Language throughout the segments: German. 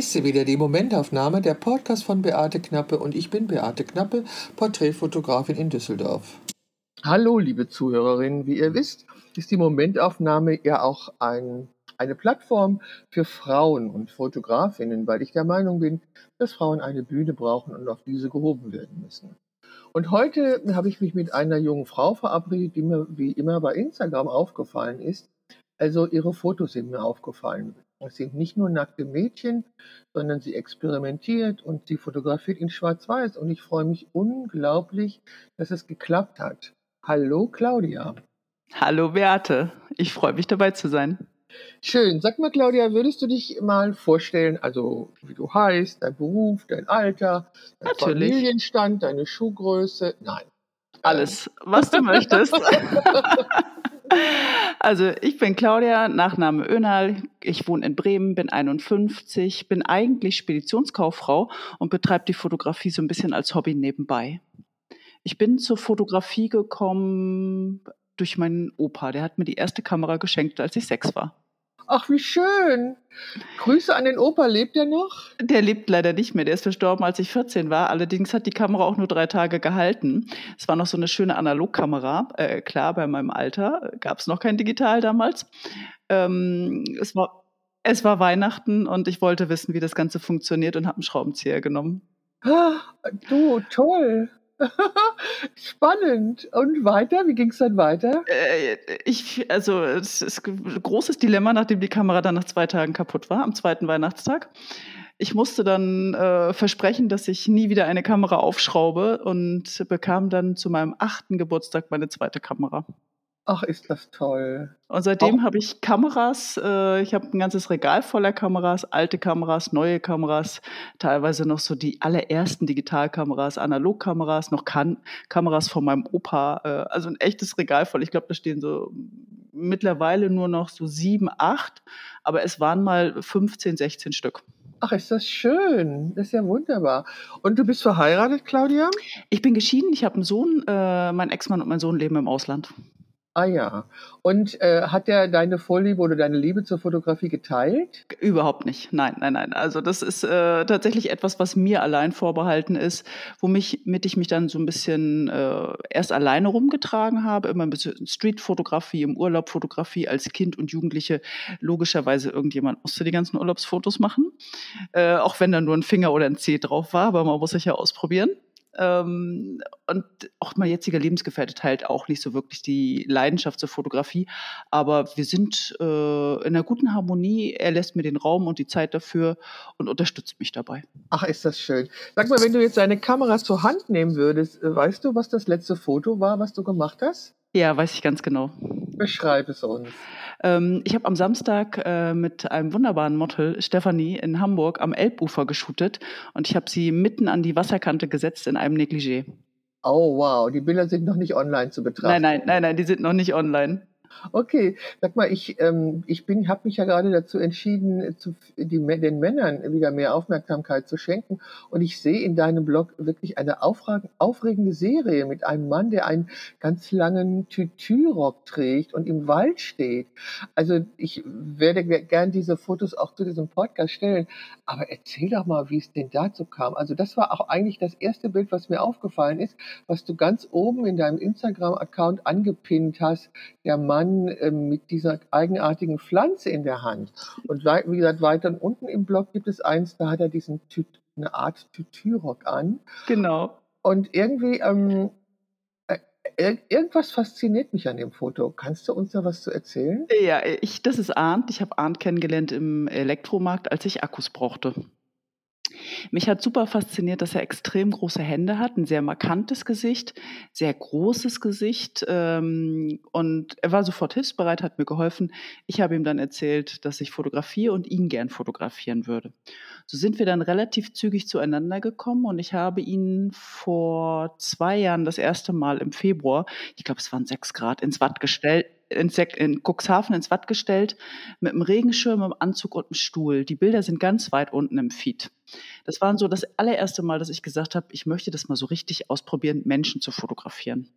ist wieder, die Momentaufnahme, der Podcast von Beate Knappe und ich bin Beate Knappe, Porträtfotografin in Düsseldorf. Hallo, liebe Zuhörerinnen, wie ihr wisst, ist die Momentaufnahme ja auch ein, eine Plattform für Frauen und Fotografinnen, weil ich der Meinung bin, dass Frauen eine Bühne brauchen und auf diese gehoben werden müssen. Und heute habe ich mich mit einer jungen Frau verabredet, die mir wie immer bei Instagram aufgefallen ist. Also ihre Fotos sind mir aufgefallen. Es sind nicht nur nackte Mädchen, sondern sie experimentiert und sie fotografiert in Schwarz-Weiß. Und ich freue mich unglaublich, dass es geklappt hat. Hallo Claudia. Hallo Beate, ich freue mich dabei zu sein. Schön. Sag mal, Claudia, würdest du dich mal vorstellen, also wie du heißt, dein Beruf, dein Alter, dein Natürlich. Familienstand, deine Schuhgröße? Nein. Alles, was du möchtest. Also ich bin Claudia, Nachname Önal. Ich wohne in Bremen, bin 51, bin eigentlich Speditionskauffrau und betreibe die Fotografie so ein bisschen als Hobby nebenbei. Ich bin zur Fotografie gekommen durch meinen Opa. Der hat mir die erste Kamera geschenkt, als ich sechs war. Ach, wie schön. Grüße an den Opa. Lebt er noch? Der lebt leider nicht mehr. Der ist verstorben, als ich 14 war. Allerdings hat die Kamera auch nur drei Tage gehalten. Es war noch so eine schöne Analogkamera. Äh, klar, bei meinem Alter gab es noch kein Digital damals. Ähm, es, war, es war Weihnachten und ich wollte wissen, wie das Ganze funktioniert und habe einen Schraubenzieher genommen. Ah, du, toll. Spannend. Und weiter? Wie ging es dann weiter? Äh, ich, also es ist ein großes Dilemma, nachdem die Kamera dann nach zwei Tagen kaputt war, am zweiten Weihnachtstag. Ich musste dann äh, versprechen, dass ich nie wieder eine Kamera aufschraube und bekam dann zu meinem achten Geburtstag meine zweite Kamera. Ach, ist das toll. Und seitdem habe ich Kameras. Äh, ich habe ein ganzes Regal voller Kameras, alte Kameras, neue Kameras, teilweise noch so die allerersten Digitalkameras, Analogkameras, noch kan Kameras von meinem Opa. Äh, also ein echtes Regal voll. Ich glaube, da stehen so mittlerweile nur noch so sieben, acht, aber es waren mal 15, 16 Stück. Ach, ist das schön. Das ist ja wunderbar. Und du bist verheiratet, Claudia? Ich bin geschieden. Ich habe einen Sohn. Äh, mein Ex-Mann und mein Sohn leben im Ausland. Ah ja. Und äh, hat er deine Vorliebe oder deine Liebe zur Fotografie geteilt? Überhaupt nicht. Nein, nein, nein. Also das ist äh, tatsächlich etwas, was mir allein vorbehalten ist, womit ich mich dann so ein bisschen äh, erst alleine rumgetragen habe, immer ein bisschen Streetfotografie, im Urlaub Fotografie als Kind und Jugendliche. Logischerweise irgendjemand musste die ganzen Urlaubsfotos machen, äh, auch wenn da nur ein Finger oder ein Zeh drauf war, aber man muss sich ja ausprobieren. Ähm, und auch mein jetziger Lebensgefährte teilt auch nicht so wirklich die Leidenschaft zur Fotografie. Aber wir sind äh, in einer guten Harmonie. Er lässt mir den Raum und die Zeit dafür und unterstützt mich dabei. Ach, ist das schön. Sag mal, wenn du jetzt deine Kamera zur Hand nehmen würdest, äh, weißt du, was das letzte Foto war, was du gemacht hast? Ja, weiß ich ganz genau. Beschreib es uns. Ähm, ich habe am Samstag äh, mit einem wunderbaren Model, Stefanie, in Hamburg am Elbufer geshootet und ich habe sie mitten an die Wasserkante gesetzt in einem Negligé. Oh wow, die Bilder sind noch nicht online zu betrachten. Nein, nein, nein, nein, die sind noch nicht online. Okay, sag mal, ich, ähm, ich bin, habe mich ja gerade dazu entschieden, zu, die, den Männern wieder mehr Aufmerksamkeit zu schenken. Und ich sehe in deinem Blog wirklich eine aufregende Serie mit einem Mann, der einen ganz langen Tütürock trägt und im Wald steht. Also ich werde gern diese Fotos auch zu diesem Podcast stellen. Aber erzähl doch mal, wie es denn dazu kam. Also das war auch eigentlich das erste Bild, was mir aufgefallen ist, was du ganz oben in deinem Instagram-Account angepinnt hast. Der Mann Mann äh, mit dieser eigenartigen Pflanze in der Hand. Und wie gesagt, weiter unten im Blog gibt es eins, da hat er diesen Tü eine Art Tütürock an. Genau. Und irgendwie, ähm, äh, irgendwas fasziniert mich an dem Foto. Kannst du uns da was zu erzählen? Ja, ich, das ist Arndt. Ich habe Arndt kennengelernt im Elektromarkt, als ich Akkus brauchte. Mich hat super fasziniert, dass er extrem große Hände hat, ein sehr markantes Gesicht, sehr großes Gesicht. Ähm, und er war sofort hilfsbereit, hat mir geholfen. Ich habe ihm dann erzählt, dass ich fotografiere und ihn gern fotografieren würde. So sind wir dann relativ zügig zueinander gekommen und ich habe ihn vor zwei Jahren das erste Mal im Februar, ich glaube es waren sechs Grad, ins Watt gestellt in, in Cuxhaven ins Watt gestellt, mit einem Regenschirm, einem Anzug und einem Stuhl. Die Bilder sind ganz weit unten im Feed. Das war so das allererste Mal, dass ich gesagt habe, ich möchte das mal so richtig ausprobieren, Menschen zu fotografieren.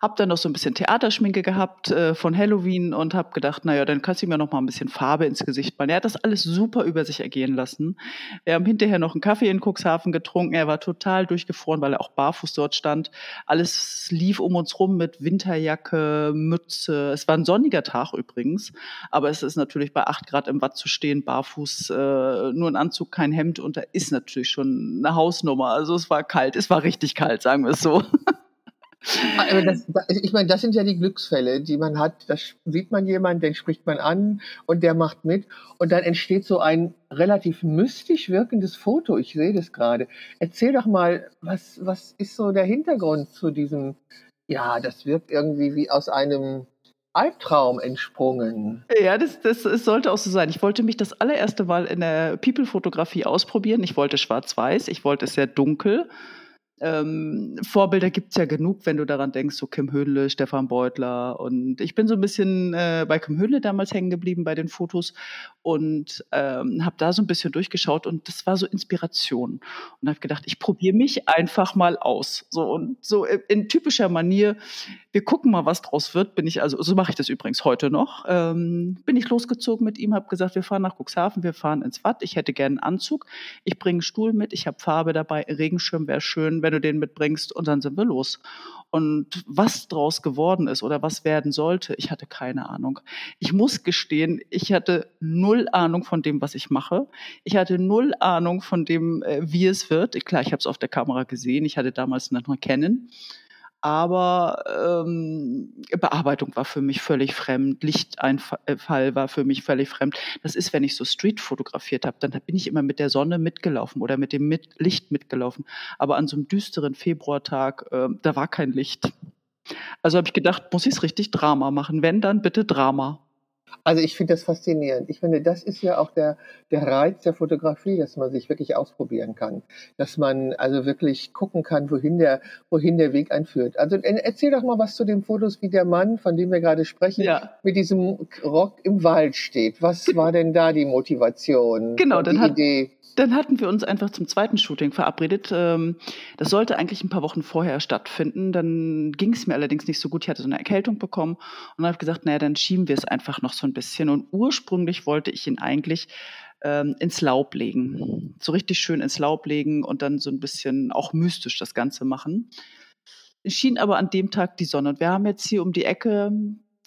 Hab dann noch so ein bisschen Theaterschminke gehabt äh, von Halloween und hab gedacht, naja, dann kannst du mir noch mal ein bisschen Farbe ins Gesicht malen. Er hat das alles super über sich ergehen lassen. Wir haben hinterher noch einen Kaffee in Cuxhaven getrunken. Er war total durchgefroren, weil er auch barfuß dort stand. Alles lief um uns rum mit Winterjacke, Mütze. Es war ein sonniger Tag übrigens, aber es ist natürlich bei acht Grad im Watt zu stehen, barfuß, äh, nur ein Anzug, kein Hemd und da ist natürlich schon eine Hausnummer. Also es war kalt, es war richtig kalt, sagen wir es so. Das, ich meine, das sind ja die Glücksfälle, die man hat. Da sieht man jemanden, den spricht man an und der macht mit. Und dann entsteht so ein relativ mystisch wirkendes Foto. Ich sehe das gerade. Erzähl doch mal, was, was ist so der Hintergrund zu diesem, ja, das wirkt irgendwie wie aus einem Albtraum entsprungen. Ja, das, das, das sollte auch so sein. Ich wollte mich das allererste Mal in der People-Fotografie ausprobieren. Ich wollte schwarz-weiß, ich wollte es sehr dunkel ähm, Vorbilder gibt's ja genug, wenn du daran denkst, so Kim Höhnle, Stefan Beutler. Und ich bin so ein bisschen äh, bei Kim Höhnle damals hängen geblieben bei den Fotos und ähm, habe da so ein bisschen durchgeschaut und das war so Inspiration. Und habe gedacht, ich probiere mich einfach mal aus. So und so in typischer Manier, wir gucken mal, was draus wird, bin ich, also so mache ich das übrigens heute noch, ähm, bin ich losgezogen mit ihm, habe gesagt, wir fahren nach Cuxhaven, wir fahren ins Watt, ich hätte gerne einen Anzug, ich bringe einen Stuhl mit, ich habe Farbe dabei, Regenschirm wäre schön, wenn du den mitbringst und dann sind wir los. Und was draus geworden ist oder was werden sollte, ich hatte keine Ahnung. Ich muss gestehen, ich hatte null Ahnung von dem, was ich mache. Ich hatte null Ahnung von dem, äh, wie es wird. Klar, ich habe es auf der Kamera gesehen. Ich hatte damals noch kennen aber ähm, Bearbeitung war für mich völlig fremd, Lichteinfall war für mich völlig fremd. Das ist, wenn ich so Street fotografiert habe, dann bin ich immer mit der Sonne mitgelaufen oder mit dem mit Licht mitgelaufen. Aber an so einem düsteren Februartag, äh, da war kein Licht. Also habe ich gedacht, muss ich es richtig Drama machen? Wenn, dann bitte Drama. Also ich finde das faszinierend. Ich finde, das ist ja auch der, der Reiz der Fotografie, dass man sich wirklich ausprobieren kann. Dass man also wirklich gucken kann, wohin der, wohin der Weg einführt. Also erzähl doch mal was zu den Fotos, wie der Mann, von dem wir gerade sprechen, ja. mit diesem Rock im Wald steht. Was war denn da die Motivation? Genau, dann hat, Idee? Dann hatten wir uns einfach zum zweiten Shooting verabredet. Ähm, das sollte eigentlich ein paar Wochen vorher stattfinden. Dann ging es mir allerdings nicht so gut. Ich hatte so eine Erkältung bekommen und habe gesagt, naja, dann schieben wir es einfach noch so ein bisschen. Und ursprünglich wollte ich ihn eigentlich ähm, ins Laub legen. So richtig schön ins Laub legen und dann so ein bisschen auch mystisch das Ganze machen. Es schien aber an dem Tag die Sonne. Und wir haben jetzt hier um die Ecke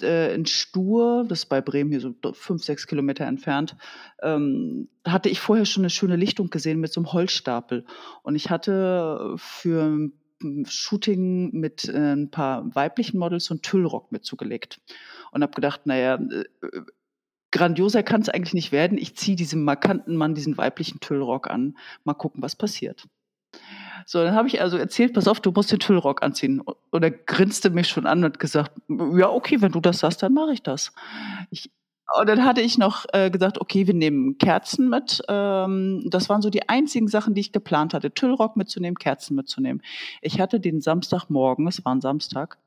äh, in Stur, das ist bei Bremen hier so fünf, sechs Kilometer entfernt, ähm, hatte ich vorher schon eine schöne Lichtung gesehen mit so einem Holzstapel. Und ich hatte für ein Shooting mit äh, ein paar weiblichen Models so einen Tüllrock mit zugelegt. Und habe gedacht, naja, äh, grandioser kann es eigentlich nicht werden. Ich ziehe diesem markanten Mann diesen weiblichen Tüllrock an. Mal gucken, was passiert. So, dann habe ich also erzählt, pass auf, du musst den Tüllrock anziehen. Und er grinste mich schon an und gesagt, ja, okay, wenn du das sagst, dann mache ich das. Ich, und dann hatte ich noch äh, gesagt, okay, wir nehmen Kerzen mit. Ähm, das waren so die einzigen Sachen, die ich geplant hatte. Tüllrock mitzunehmen, Kerzen mitzunehmen. Ich hatte den Samstagmorgen, es war ein Samstag,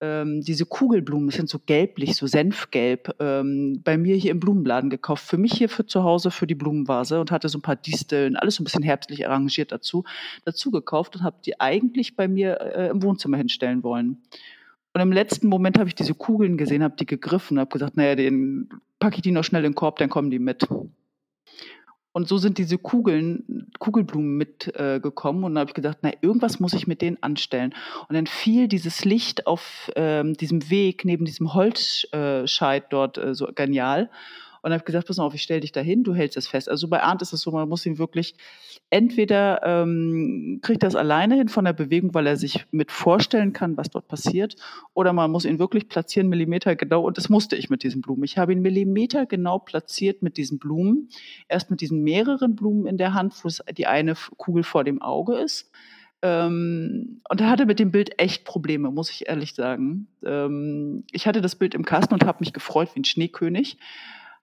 ähm, diese Kugelblumen, das sind so gelblich, so senfgelb, ähm, bei mir hier im Blumenladen gekauft. Für mich hier für zu Hause für die Blumenvase und hatte so ein paar Disteln, alles so ein bisschen herbstlich arrangiert dazu, dazu gekauft und habe die eigentlich bei mir äh, im Wohnzimmer hinstellen wollen. Und im letzten Moment habe ich diese Kugeln gesehen, habe die gegriffen habe gesagt, naja, den packe ich die noch schnell in den Korb, dann kommen die mit. Und so sind diese Kugeln, Kugelblumen mitgekommen. Äh, und dann habe ich gedacht, na, irgendwas muss ich mit denen anstellen. Und dann fiel dieses Licht auf ähm, diesem Weg neben diesem Holzscheit dort äh, so genial. Und habe gesagt, pass mal auf, ich stelle dich dahin, du hältst es fest. Also bei Arndt ist es so, man muss ihn wirklich, entweder ähm, kriegt es alleine hin von der Bewegung, weil er sich mit vorstellen kann, was dort passiert, oder man muss ihn wirklich platzieren, Millimeter genau. Und das musste ich mit diesen Blumen. Ich habe ihn Millimeter genau platziert mit diesen Blumen. Erst mit diesen mehreren Blumen in der Hand, wo die eine Kugel vor dem Auge ist. Ähm, und er hatte mit dem Bild echt Probleme, muss ich ehrlich sagen. Ähm, ich hatte das Bild im Kasten und habe mich gefreut wie ein Schneekönig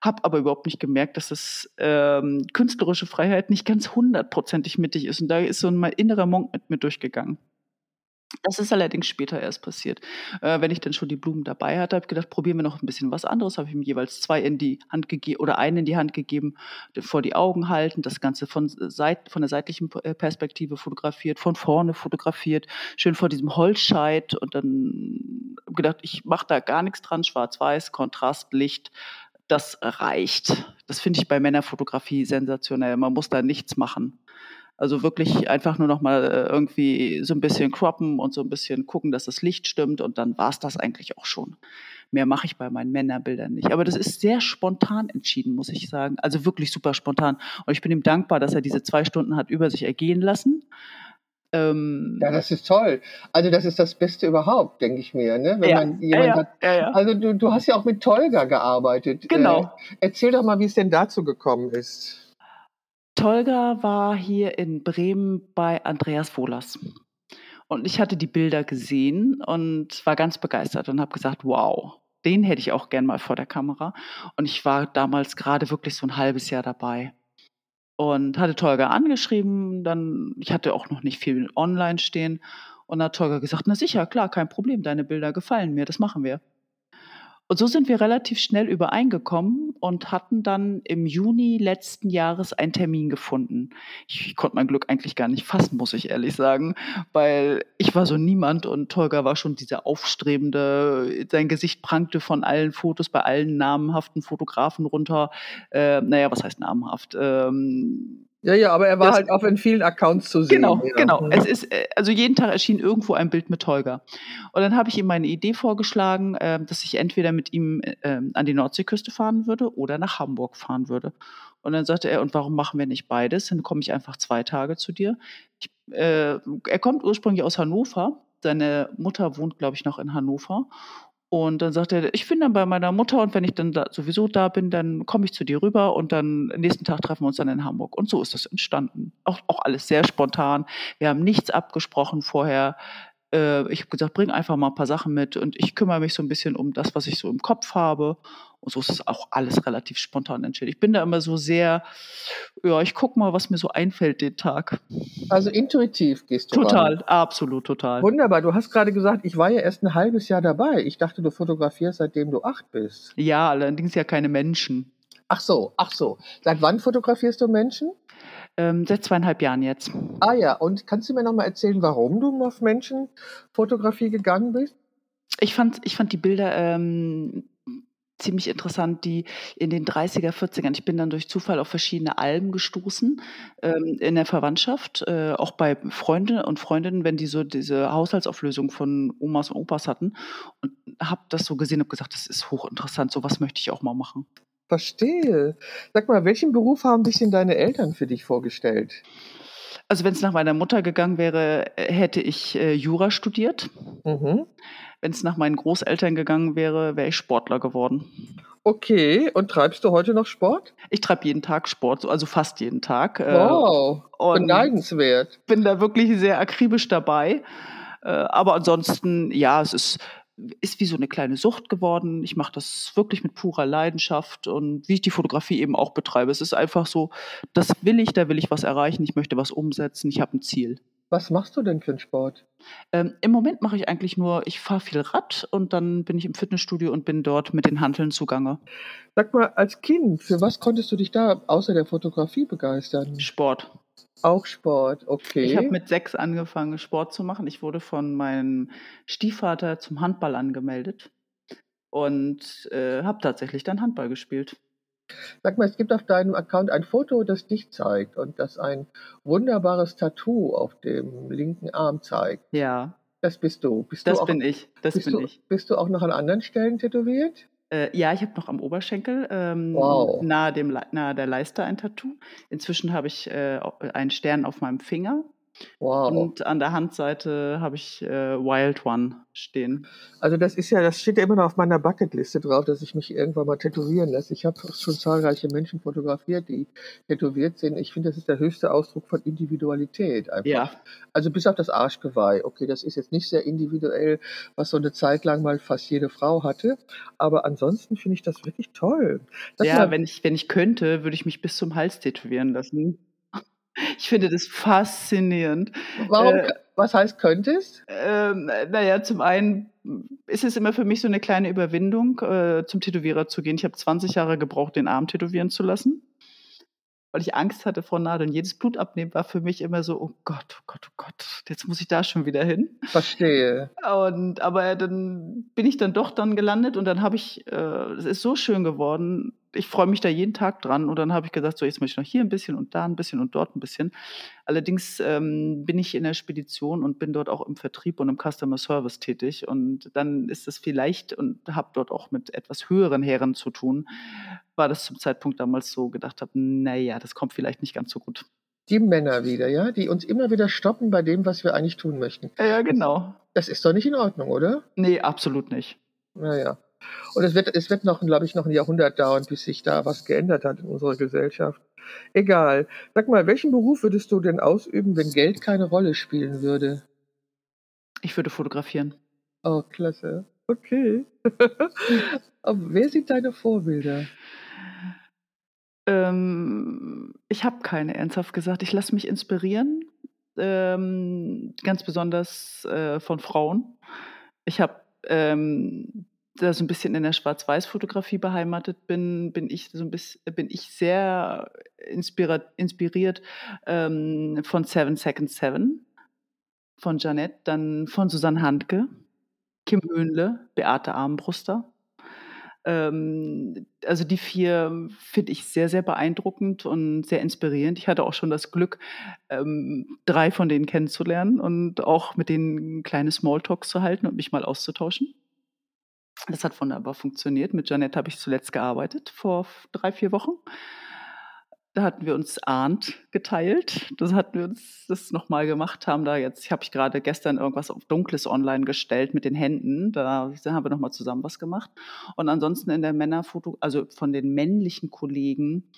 habe aber überhaupt nicht gemerkt, dass das ähm, künstlerische Freiheit nicht ganz hundertprozentig mittig ist. Und da ist so ein innerer Monk mit mir durchgegangen. Das ist allerdings später erst passiert. Äh, wenn ich dann schon die Blumen dabei hatte, habe ich gedacht, probieren wir noch ein bisschen was anderes. Habe ich ihm jeweils zwei in die Hand gegeben oder einen in die Hand gegeben, vor die Augen halten, das Ganze von, Seit von der seitlichen äh, Perspektive fotografiert, von vorne fotografiert, schön vor diesem Holzscheit und dann gedacht, ich mache da gar nichts dran, schwarz-weiß, Kontrast, Licht, das reicht. Das finde ich bei Männerfotografie sensationell. Man muss da nichts machen. Also wirklich einfach nur noch mal äh, irgendwie so ein bisschen croppen und so ein bisschen gucken, dass das Licht stimmt und dann war es das eigentlich auch schon. Mehr mache ich bei meinen Männerbildern nicht. Aber das ist sehr spontan entschieden, muss ich sagen. Also wirklich super spontan. Und ich bin ihm dankbar, dass er diese zwei Stunden hat über sich ergehen lassen. Ähm, ja, das ist toll. Also das ist das Beste überhaupt, denke ich mir. Ne? Wenn ja, man jemand ja, hat. ja, Also du, du hast ja auch mit Tolga gearbeitet. Genau. Äh, erzähl doch mal, wie es denn dazu gekommen ist. Tolga war hier in Bremen bei Andreas Wohlers. Und ich hatte die Bilder gesehen und war ganz begeistert und habe gesagt, wow, den hätte ich auch gern mal vor der Kamera. Und ich war damals gerade wirklich so ein halbes Jahr dabei. Und hatte Tolga angeschrieben, dann, ich hatte auch noch nicht viel online stehen. Und hat Tolga gesagt, na sicher, klar, kein Problem, deine Bilder gefallen mir, das machen wir. Und so sind wir relativ schnell übereingekommen und hatten dann im Juni letzten Jahres einen Termin gefunden. Ich, konnte mein Glück eigentlich gar nicht fassen, muss ich ehrlich sagen, weil ich war so niemand und Tolga war schon dieser aufstrebende, sein Gesicht prangte von allen Fotos bei allen namhaften Fotografen runter. Äh, naja, was heißt namhaft? Ähm, ja, ja, aber er war das, halt auch in vielen Accounts zu sehen. Genau, ja. genau. Es ist, äh, also jeden Tag erschien irgendwo ein Bild mit Holger. Und dann habe ich ihm meine Idee vorgeschlagen, äh, dass ich entweder mit ihm äh, an die Nordseeküste fahren würde oder nach Hamburg fahren würde. Und dann sagte er, und warum machen wir nicht beides? Dann komme ich einfach zwei Tage zu dir. Ich, äh, er kommt ursprünglich aus Hannover. Seine Mutter wohnt, glaube ich, noch in Hannover. Und dann sagt er, ich bin dann bei meiner Mutter und wenn ich dann da sowieso da bin, dann komme ich zu dir rüber und dann nächsten Tag treffen wir uns dann in Hamburg. Und so ist das entstanden. Auch, auch alles sehr spontan. Wir haben nichts abgesprochen vorher. Äh, ich habe gesagt, bring einfach mal ein paar Sachen mit und ich kümmere mich so ein bisschen um das, was ich so im Kopf habe. Und so ist es auch alles relativ spontan entschieden. Ich bin da immer so sehr, ja, ich gucke mal, was mir so einfällt den Tag. Also intuitiv gehst du Total, ran. absolut, total. Wunderbar. Du hast gerade gesagt, ich war ja erst ein halbes Jahr dabei. Ich dachte, du fotografierst, seitdem du acht bist. Ja, allerdings ja keine Menschen. Ach so, ach so. Seit wann fotografierst du Menschen? Ähm, seit zweieinhalb Jahren jetzt. Ah ja, und kannst du mir noch mal erzählen, warum du auf Menschenfotografie gegangen bist? Ich fand, ich fand die Bilder ähm, ziemlich interessant, die in den 30er, 40ern, ich bin dann durch Zufall auf verschiedene Alben gestoßen ähm, in der Verwandtschaft, äh, auch bei Freunden und Freundinnen, wenn die so diese Haushaltsauflösung von Omas und Opas hatten und habe das so gesehen und gesagt, das ist hochinteressant, sowas möchte ich auch mal machen. Verstehe. Sag mal, welchen Beruf haben sich denn deine Eltern für dich vorgestellt? Also wenn es nach meiner Mutter gegangen wäre, hätte ich äh, Jura studiert. Mhm. Wenn es nach meinen Großeltern gegangen wäre, wäre ich Sportler geworden. Okay, und treibst du heute noch Sport? Ich treibe jeden Tag Sport, also fast jeden Tag. Äh, wow, beneidenswert. Bin da wirklich sehr akribisch dabei. Äh, aber ansonsten, ja, es ist, ist wie so eine kleine Sucht geworden. Ich mache das wirklich mit purer Leidenschaft und wie ich die Fotografie eben auch betreibe. Es ist einfach so, das will ich, da will ich was erreichen, ich möchte was umsetzen, ich habe ein Ziel. Was machst du denn für einen Sport? Ähm, Im Moment mache ich eigentlich nur, ich fahre viel Rad und dann bin ich im Fitnessstudio und bin dort mit den Hanteln zugange. Sag mal, als Kind, für was konntest du dich da außer der Fotografie begeistern? Sport. Auch Sport, okay. Ich habe mit sechs angefangen, Sport zu machen. Ich wurde von meinem Stiefvater zum Handball angemeldet und äh, habe tatsächlich dann Handball gespielt. Sag mal, es gibt auf deinem Account ein Foto, das dich zeigt und das ein wunderbares Tattoo auf dem linken Arm zeigt. Ja. Das bist du. Bist das du auch, bin ich. Das bist bin du, ich. Bist du auch noch an anderen Stellen tätowiert? Äh, ja, ich habe noch am Oberschenkel ähm, wow. nahe, dem, nahe der Leiste ein Tattoo. Inzwischen habe ich äh, einen Stern auf meinem Finger Wow. Und an der Handseite habe ich äh, Wild One stehen. Also das ist ja, das steht ja immer noch auf meiner Bucketliste drauf, dass ich mich irgendwann mal tätowieren lasse. Ich habe schon zahlreiche Menschen fotografiert, die tätowiert sind. Ich finde, das ist der höchste Ausdruck von Individualität einfach. Ja. Also bis auf das Arschgeweih. Okay, das ist jetzt nicht sehr individuell, was so eine Zeit lang mal fast jede Frau hatte. Aber ansonsten finde ich das wirklich toll. Sag ja, wenn ich, wenn ich könnte, würde ich mich bis zum Hals tätowieren lassen. Ich finde das faszinierend. Warum, äh, Was heißt könntest? Ähm, naja, zum einen ist es immer für mich so eine kleine Überwindung, äh, zum Tätowierer zu gehen. Ich habe 20 Jahre gebraucht, den Arm tätowieren zu lassen weil ich Angst hatte vor Nadeln. Jedes Blutabnehmen war für mich immer so, oh Gott, oh Gott, oh Gott, jetzt muss ich da schon wieder hin. Verstehe. Und aber dann bin ich dann doch dann gelandet und dann habe ich, äh, es ist so schön geworden. Ich freue mich da jeden Tag dran und dann habe ich gesagt, so jetzt möchte ich noch hier ein bisschen und da ein bisschen und dort ein bisschen. Allerdings ähm, bin ich in der Spedition und bin dort auch im Vertrieb und im Customer Service tätig und dann ist es vielleicht und habe dort auch mit etwas höheren Herren zu tun, war das zum Zeitpunkt damals so gedacht habe, naja, das kommt vielleicht nicht ganz so gut. Die Männer wieder, ja, die uns immer wieder stoppen bei dem, was wir eigentlich tun möchten. Ja, genau. Das ist doch nicht in Ordnung, oder? Nee, absolut nicht. Naja. Und es wird, es wird noch, glaube ich, noch ein Jahrhundert dauern, bis sich da was geändert hat in unserer Gesellschaft. Egal. Sag mal, welchen Beruf würdest du denn ausüben, wenn Geld keine Rolle spielen würde? Ich würde fotografieren. Oh, klasse. Okay. wer sind deine Vorbilder? Ähm, ich habe keine, ernsthaft gesagt. Ich lasse mich inspirieren, ähm, ganz besonders äh, von Frauen. Ich habe ähm, da so ein bisschen in der Schwarz-Weiß-Fotografie beheimatet bin, bin ich so ein bisschen, bin ich sehr inspiriert, inspiriert ähm, von Seven Seconds Seven, von Janette, dann von Susanne Handke, Kim Höhnle, Beate Armbruster. Ähm, also die vier finde ich sehr, sehr beeindruckend und sehr inspirierend. Ich hatte auch schon das Glück, ähm, drei von denen kennenzulernen und auch mit denen kleine Smalltalks zu halten und mich mal auszutauschen. Das hat wunderbar funktioniert. Mit Janette habe ich zuletzt gearbeitet, vor drei, vier Wochen. Da hatten wir uns Ahnt geteilt. Das hatten wir uns das nochmal gemacht, haben da jetzt, ich habe ich gerade gestern irgendwas auf Dunkles online gestellt mit den Händen. Da haben wir nochmal zusammen was gemacht. Und ansonsten in der Männerfoto, also von den männlichen Kollegen,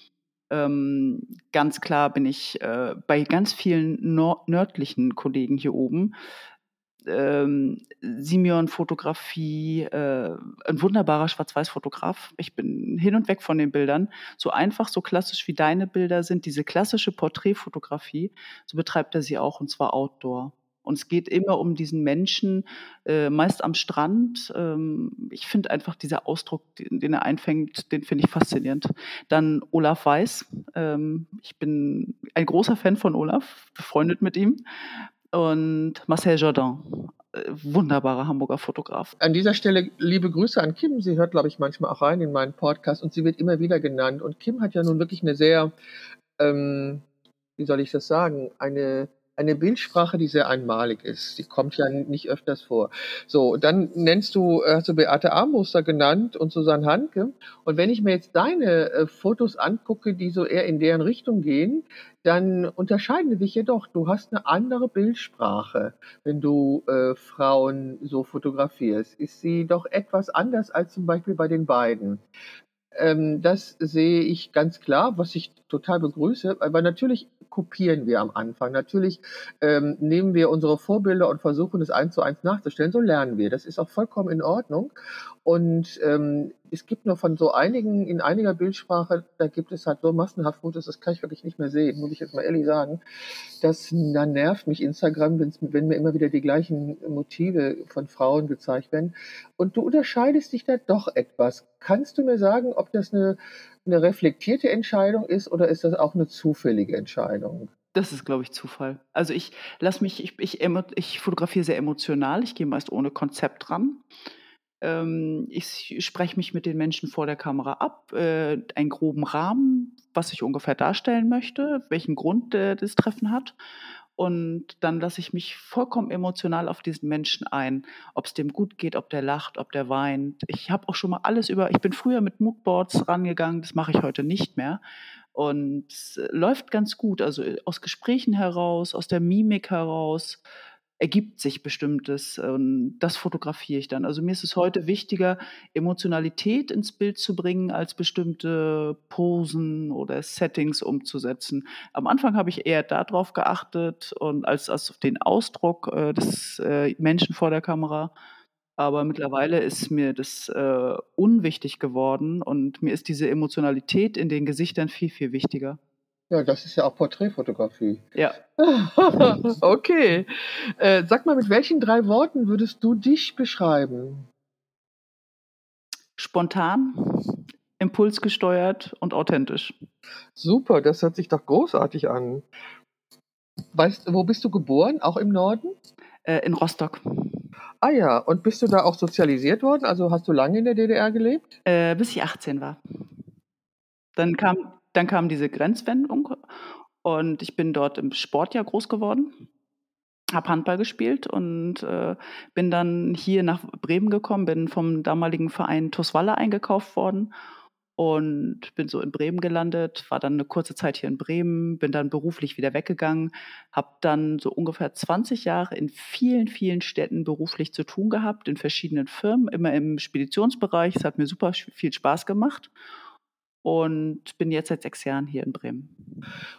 ähm, ganz klar bin ich äh, bei ganz vielen nördlichen Kollegen hier oben ähm, Simeon-Fotografie, äh, ein wunderbarer Schwarz-Weiß-Fotograf. Ich bin hin und weg von den Bildern. So einfach, so klassisch wie deine Bilder sind, diese klassische Porträtfotografie, so betreibt er sie auch und zwar Outdoor. Und es geht immer um diesen Menschen, äh, meist am Strand. Ähm, ich finde einfach dieser Ausdruck, den, den er einfängt, den finde ich faszinierend. Dann Olaf Weiß. Ähm, ich bin ein großer Fan von Olaf, befreundet mit ihm und Marcel Jordan, äh, wunderbarer Hamburger Fotograf. An dieser Stelle liebe Grüße an Kim. Sie hört, glaube ich, manchmal auch rein in meinen Podcast und sie wird immer wieder genannt. Und Kim hat ja nun wirklich eine sehr, ähm, wie soll ich das sagen, eine eine Bildsprache, die sehr einmalig ist. Die kommt ja nicht öfters vor. So, dann nennst du, äh, hast du Beate Armbruster genannt und Susanne Hanke. Und wenn ich mir jetzt deine äh, Fotos angucke, die so eher in deren Richtung gehen, dann unterscheiden sich jedoch. Du hast eine andere Bildsprache, wenn du äh, Frauen so fotografierst. Ist sie doch etwas anders als zum Beispiel bei den beiden. Ähm, das sehe ich ganz klar, was ich total begrüße, weil natürlich kopieren wir am Anfang. Natürlich ähm, nehmen wir unsere Vorbilder und versuchen es eins zu eins nachzustellen. So lernen wir. Das ist auch vollkommen in Ordnung. Und ähm, es gibt nur von so einigen, in einiger Bildsprache, da gibt es halt so massenhaft Fotos, das kann ich wirklich nicht mehr sehen, muss ich jetzt mal ehrlich sagen. Das, da nervt mich Instagram, wenn mir immer wieder die gleichen Motive von Frauen gezeigt werden. Und du unterscheidest dich da doch etwas. Kannst du mir sagen, ob das eine, eine reflektierte Entscheidung ist oder ist das auch eine zufällige Entscheidung? Das ist, glaube ich, Zufall. Also ich lasse mich, ich, ich, ich fotografiere sehr emotional, ich gehe meist ohne Konzept ran. Ähm, ich spreche mich mit den Menschen vor der Kamera ab, äh, einen groben Rahmen, was ich ungefähr darstellen möchte, welchen Grund äh, das Treffen hat. Und dann lasse ich mich vollkommen emotional auf diesen Menschen ein, ob es dem gut geht, ob der lacht, ob der weint. Ich habe auch schon mal alles über, ich bin früher mit Moodboards rangegangen, das mache ich heute nicht mehr. Und es läuft ganz gut, also aus Gesprächen heraus, aus der Mimik heraus ergibt sich bestimmtes. Und das fotografiere ich dann. Also mir ist es heute wichtiger, Emotionalität ins Bild zu bringen, als bestimmte Posen oder Settings umzusetzen. Am Anfang habe ich eher darauf geachtet und als, als auf den Ausdruck äh, des äh, Menschen vor der Kamera. Aber mittlerweile ist mir das äh, unwichtig geworden und mir ist diese Emotionalität in den Gesichtern viel, viel wichtiger. Ja, das ist ja auch Porträtfotografie. Ja. okay. Äh, sag mal, mit welchen drei Worten würdest du dich beschreiben? Spontan, impulsgesteuert und authentisch. Super, das hört sich doch großartig an. Weißt du, wo bist du geboren? Auch im Norden? Äh, in Rostock. Ah ja, und bist du da auch sozialisiert worden? Also hast du lange in der DDR gelebt? Äh, bis ich 18 war. Dann kam, dann kam diese Grenzwendung und ich bin dort im Sport ja groß geworden, habe Handball gespielt und äh, bin dann hier nach Bremen gekommen, bin vom damaligen Verein TuS Walle eingekauft worden und bin so in Bremen gelandet, war dann eine kurze Zeit hier in Bremen, bin dann beruflich wieder weggegangen, habe dann so ungefähr 20 Jahre in vielen, vielen Städten beruflich zu tun gehabt, in verschiedenen Firmen, immer im Speditionsbereich. Es hat mir super viel Spaß gemacht und bin jetzt seit sechs Jahren hier in Bremen.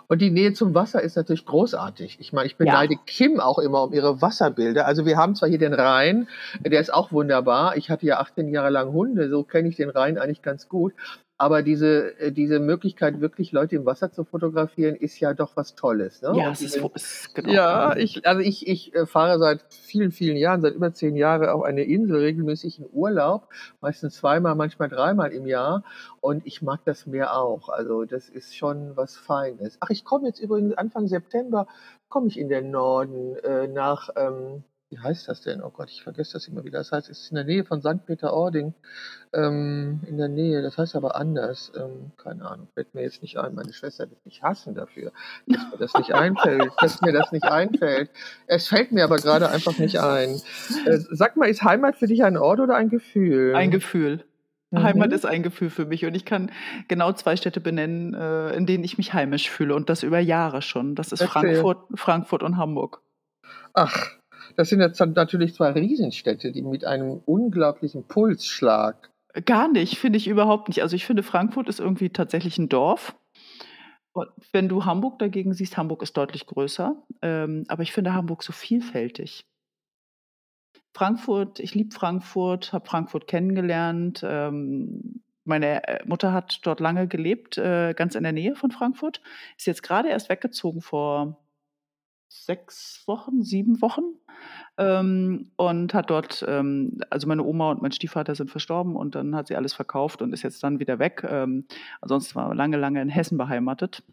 Und die Nähe zum Wasser ist natürlich großartig. Ich meine, ich beneide ja. Kim auch immer um ihre Wasserbilder. Also wir haben zwar hier den Rhein, der ist auch wunderbar. Ich hatte ja 18 Jahre lang Hunde, so kenne ich den Rhein eigentlich ganz gut. Aber diese, äh, diese Möglichkeit, wirklich Leute im Wasser zu fotografieren, ist ja doch was Tolles. Ne? Ja, es ist, ist genau. Ja, ich, also ich, ich äh, fahre seit vielen, vielen Jahren, seit über zehn Jahren auf eine Insel regelmäßig in Urlaub, meistens zweimal, manchmal dreimal im Jahr. Und ich mag das Meer auch. Also das ist schon was Feines. Ach, ich komme jetzt übrigens Anfang September, komme ich in den Norden äh, nach, ähm, wie heißt das denn? Oh Gott, ich vergesse das immer wieder. Das heißt, es ist in der Nähe von St. Peter-Ording. Ähm, in der Nähe, das heißt aber anders. Ähm, keine Ahnung, fällt mir jetzt nicht ein. Meine Schwester wird mich hassen dafür, dass mir das nicht einfällt. dass mir das nicht einfällt. Es fällt mir aber gerade einfach nicht ein. Äh, sag mal, ist Heimat für dich ein Ort oder ein Gefühl? Ein Gefühl. Mhm. Heimat ist ein Gefühl für mich und ich kann genau zwei Städte benennen, äh, in denen ich mich heimisch fühle und das über Jahre schon. Das ist Frankfurt, Frankfurt und Hamburg. Ach, das sind jetzt natürlich zwei Riesenstädte, die mit einem unglaublichen Pulsschlag. Gar nicht, finde ich überhaupt nicht. Also ich finde, Frankfurt ist irgendwie tatsächlich ein Dorf. Wenn du Hamburg dagegen siehst, Hamburg ist deutlich größer. Ähm, aber ich finde Hamburg so vielfältig. Frankfurt, ich liebe Frankfurt, habe Frankfurt kennengelernt. Ähm, meine äh, Mutter hat dort lange gelebt, äh, ganz in der Nähe von Frankfurt. Ist jetzt gerade erst weggezogen vor sechs Wochen, sieben Wochen ähm, und hat dort, ähm, also meine Oma und mein Stiefvater sind verstorben und dann hat sie alles verkauft und ist jetzt dann wieder weg. Ähm, ansonsten war lange, lange in Hessen beheimatet.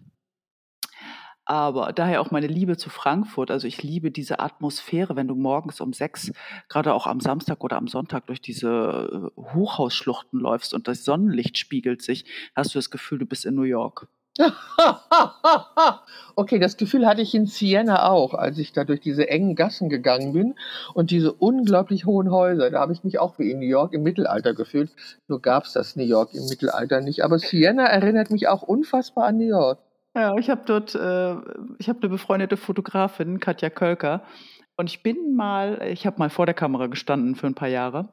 Aber daher auch meine Liebe zu Frankfurt. Also ich liebe diese Atmosphäre, wenn du morgens um sechs, gerade auch am Samstag oder am Sonntag durch diese äh, Hochhausschluchten läufst und das Sonnenlicht spiegelt sich, hast du das Gefühl, du bist in New York. okay, das Gefühl hatte ich in Siena auch, als ich da durch diese engen Gassen gegangen bin und diese unglaublich hohen Häuser. Da habe ich mich auch wie in New York im Mittelalter gefühlt. Nur gab es das New York im Mittelalter nicht. Aber Siena erinnert mich auch unfassbar an New York. Ja, ich habe dort, äh, ich habe eine befreundete Fotografin, Katja Kölker. Und ich bin mal, ich habe mal vor der Kamera gestanden für ein paar Jahre.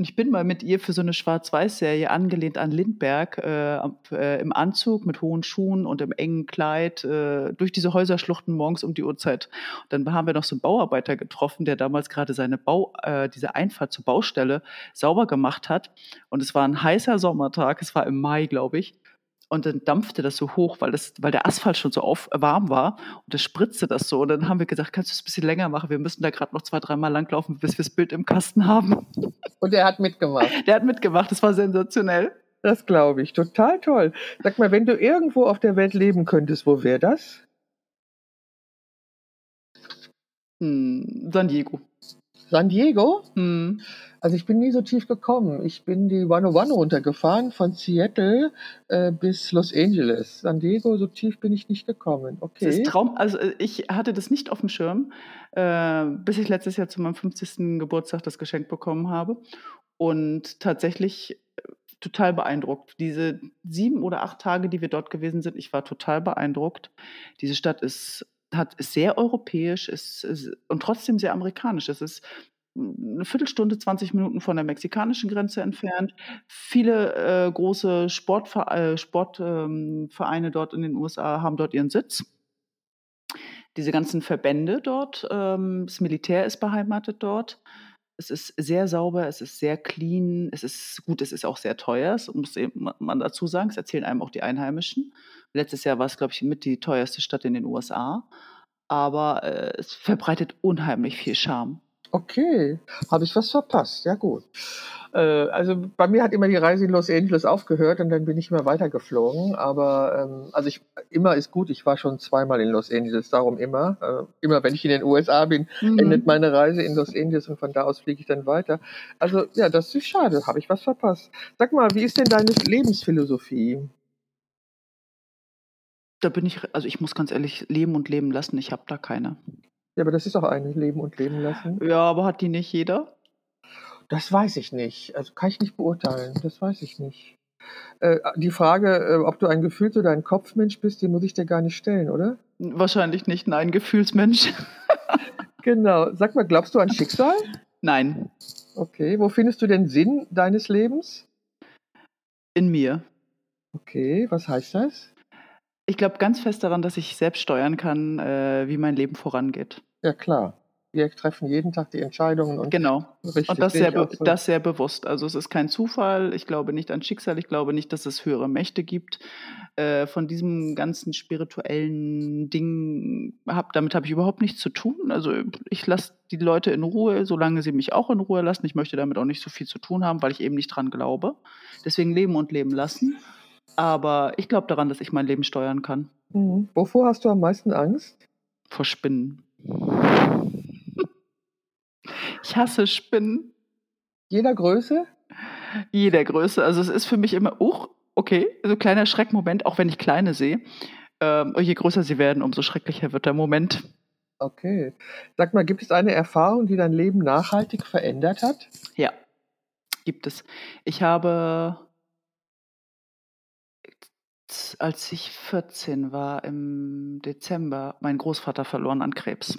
Und ich bin mal mit ihr für so eine Schwarz-Weiß-Serie angelehnt an Lindberg äh, äh, im Anzug mit hohen Schuhen und im engen Kleid äh, durch diese Häuserschluchten morgens um die Uhrzeit. Und dann haben wir noch so einen Bauarbeiter getroffen, der damals gerade seine Bau, äh, diese Einfahrt zur Baustelle sauber gemacht hat. Und es war ein heißer Sommertag, es war im Mai, glaube ich und dann dampfte das so hoch, weil, das, weil der Asphalt schon so auf, warm war und es spritzte das so. Und dann haben wir gesagt, kannst du es ein bisschen länger machen? Wir müssen da gerade noch zwei, dreimal langlaufen, bis wir das Bild im Kasten haben. Und er hat mitgemacht. Der hat mitgemacht, das war sensationell. Das glaube ich, total toll. Sag mal, wenn du irgendwo auf der Welt leben könntest, wo wäre das? Hm, San Diego. San Diego? Hm. Also ich bin nie so tief gekommen. Ich bin die 101 runtergefahren von Seattle äh, bis Los Angeles. San Diego, so tief bin ich nicht gekommen. Okay. Das ist Traum. Also äh, ich hatte das nicht auf dem Schirm, äh, bis ich letztes Jahr zu meinem 50. Geburtstag das Geschenk bekommen habe. Und tatsächlich äh, total beeindruckt. Diese sieben oder acht Tage, die wir dort gewesen sind, ich war total beeindruckt. Diese Stadt ist hat, ist sehr europäisch ist, ist, und trotzdem sehr amerikanisch. Es ist eine Viertelstunde, 20 Minuten von der mexikanischen Grenze entfernt. Viele äh, große Sportver äh, Sportvereine ähm, dort in den USA haben dort ihren Sitz. Diese ganzen Verbände dort, ähm, das Militär ist beheimatet dort. Es ist sehr sauber, es ist sehr clean, es ist gut, es ist auch sehr teuer, das muss man dazu sagen, das erzählen einem auch die Einheimischen. Letztes Jahr war es, glaube ich, mit die teuerste Stadt in den USA. Aber äh, es verbreitet unheimlich viel Charme. Okay, habe ich was verpasst? Ja gut. Äh, also bei mir hat immer die Reise in Los Angeles aufgehört und dann bin ich immer weitergeflogen. Aber ähm, also ich immer ist gut. Ich war schon zweimal in Los Angeles, darum immer. Äh, immer wenn ich in den USA bin, Mhm. endet meine Reise in Los Angeles und von da aus fliege ich dann weiter. Also ja, das ist schade. Habe ich was verpasst? Sag mal, wie ist denn deine Lebensphilosophie? Da bin ich, also ich muss ganz ehrlich leben und leben lassen. Ich habe da keine. Ja, aber das ist auch eine Leben und Leben lassen. Ja, aber hat die nicht jeder? Das weiß ich nicht. Also kann ich nicht beurteilen. Das weiß ich nicht. Äh, die Frage, äh, ob du ein Gefühls- oder ein Kopfmensch bist, die muss ich dir gar nicht stellen, oder? Wahrscheinlich nicht. Nein, Gefühlsmensch. Genau. Sag mal, glaubst du an Schicksal? Nein, Okay. Wo findest du den Sinn deines Lebens? in mir. Okay. Was heißt das? Ich glaube ganz fest daran, dass ich selbst steuern kann, äh, wie mein Leben vorangeht. Ja, klar. Wir treffen jeden Tag die Entscheidungen und Genau. Und das sehr, so. das sehr bewusst. Also es ist kein Zufall. Ich glaube nicht an Schicksal. Ich glaube nicht, dass es höhere Mächte gibt. Äh, von diesem ganzen spirituellen Ding, hab, damit habe ich überhaupt nichts zu tun. Also ich lasse die Leute in Ruhe, solange sie mich auch in Ruhe lassen. Ich möchte damit auch nicht so viel zu tun haben, weil ich eben nicht dran glaube. Deswegen leben und leben lassen. Aber ich glaube daran, dass ich mein Leben steuern kann. Mhm. Wovor hast du am meisten Angst? Vor Spinnen. Ich hasse Spinnen. Jeder Größe? jeder Größe. Also es ist für mich immer, uch, okay, so kleiner Schreckmoment, auch wenn ich kleine sehe. Ähm, je größer sie werden, umso schrecklicher wird der Moment. Okay. Sag mal, gibt es eine Erfahrung, die dein Leben nachhaltig verändert hat? Ja, gibt es. Ich habe, als ich 14 war, im Dezember, meinen Großvater verloren an Krebs.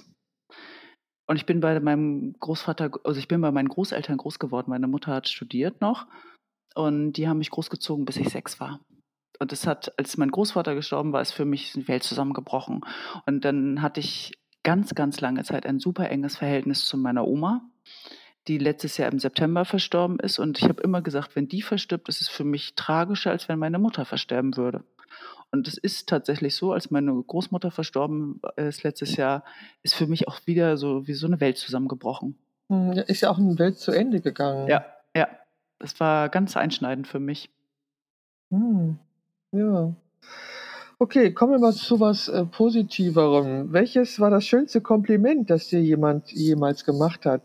Und ich bin bei meinem Großvater, also ich bin bei meinen Großeltern groß geworden. Meine Mutter hat studiert noch und die haben mich großgezogen, bis ich sechs war. Und das hat, als mein Großvater gestorben war, ist für mich die Welt zusammengebrochen. Und dann hatte ich ganz, ganz lange Zeit ein super enges Verhältnis zu meiner Oma, die letztes Jahr im September verstorben ist. Und ich habe immer gesagt, wenn die verstirbt, ist es für mich tragischer, als wenn meine Mutter versterben würde. Und es ist tatsächlich so, als meine Großmutter verstorben ist letztes Jahr, ist für mich auch wieder so wie so eine Welt zusammengebrochen. Hm, Ist ja auch eine Welt zu Ende gegangen. Ja, ja. Es war ganz einschneidend für mich. Hm, ja. Okay, kommen wir mal zu was äh, Positiverem. Welches war das schönste Kompliment, das dir jemand jemals gemacht hat?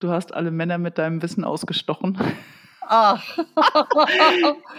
Du hast alle Männer mit deinem Wissen ausgestochen. Ach.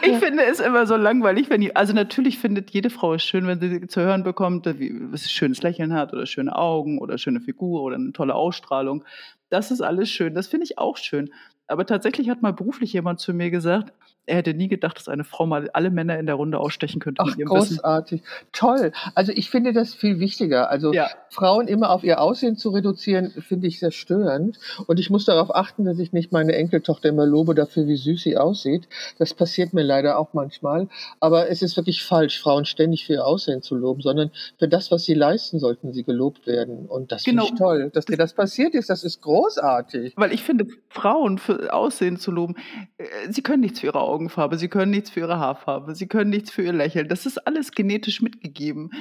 Ich finde es immer so langweilig, wenn die, also natürlich findet jede Frau es schön, wenn sie zu hören bekommt, wie was ein schönes Lächeln hat oder schöne Augen oder schöne Figur oder eine tolle Ausstrahlung. Das ist alles schön. Das finde ich auch schön. Aber tatsächlich hat mal beruflich jemand zu mir gesagt, er hätte nie gedacht, dass eine Frau mal alle Männer in der Runde ausstechen könnte Ach, ihrem Wissen. großartig. Toll. Also ich finde das viel wichtiger. Also Ja, Frauen immer auf ihr Aussehen zu reduzieren, finde ich sehr störend. Und ich muss darauf achten, dass ich nicht meine Enkeltochter immer lobe dafür, wie süß sie aussieht. Das passiert mir leider auch manchmal. Aber es ist wirklich falsch, Frauen ständig für ihr Aussehen zu loben, sondern für das, was sie leisten, sollten sie gelobt werden. Und das finde Genau. ich toll. Dass dir das passiert ist, das ist großartig. weil ich finde, Frauen für Aussehen zu loben, äh, sie können nichts für ihre Augenfarbe, sie können nichts für ihre Haarfarbe, sie können nichts für ihr Lächeln. Das ist alles genetisch mitgegeben.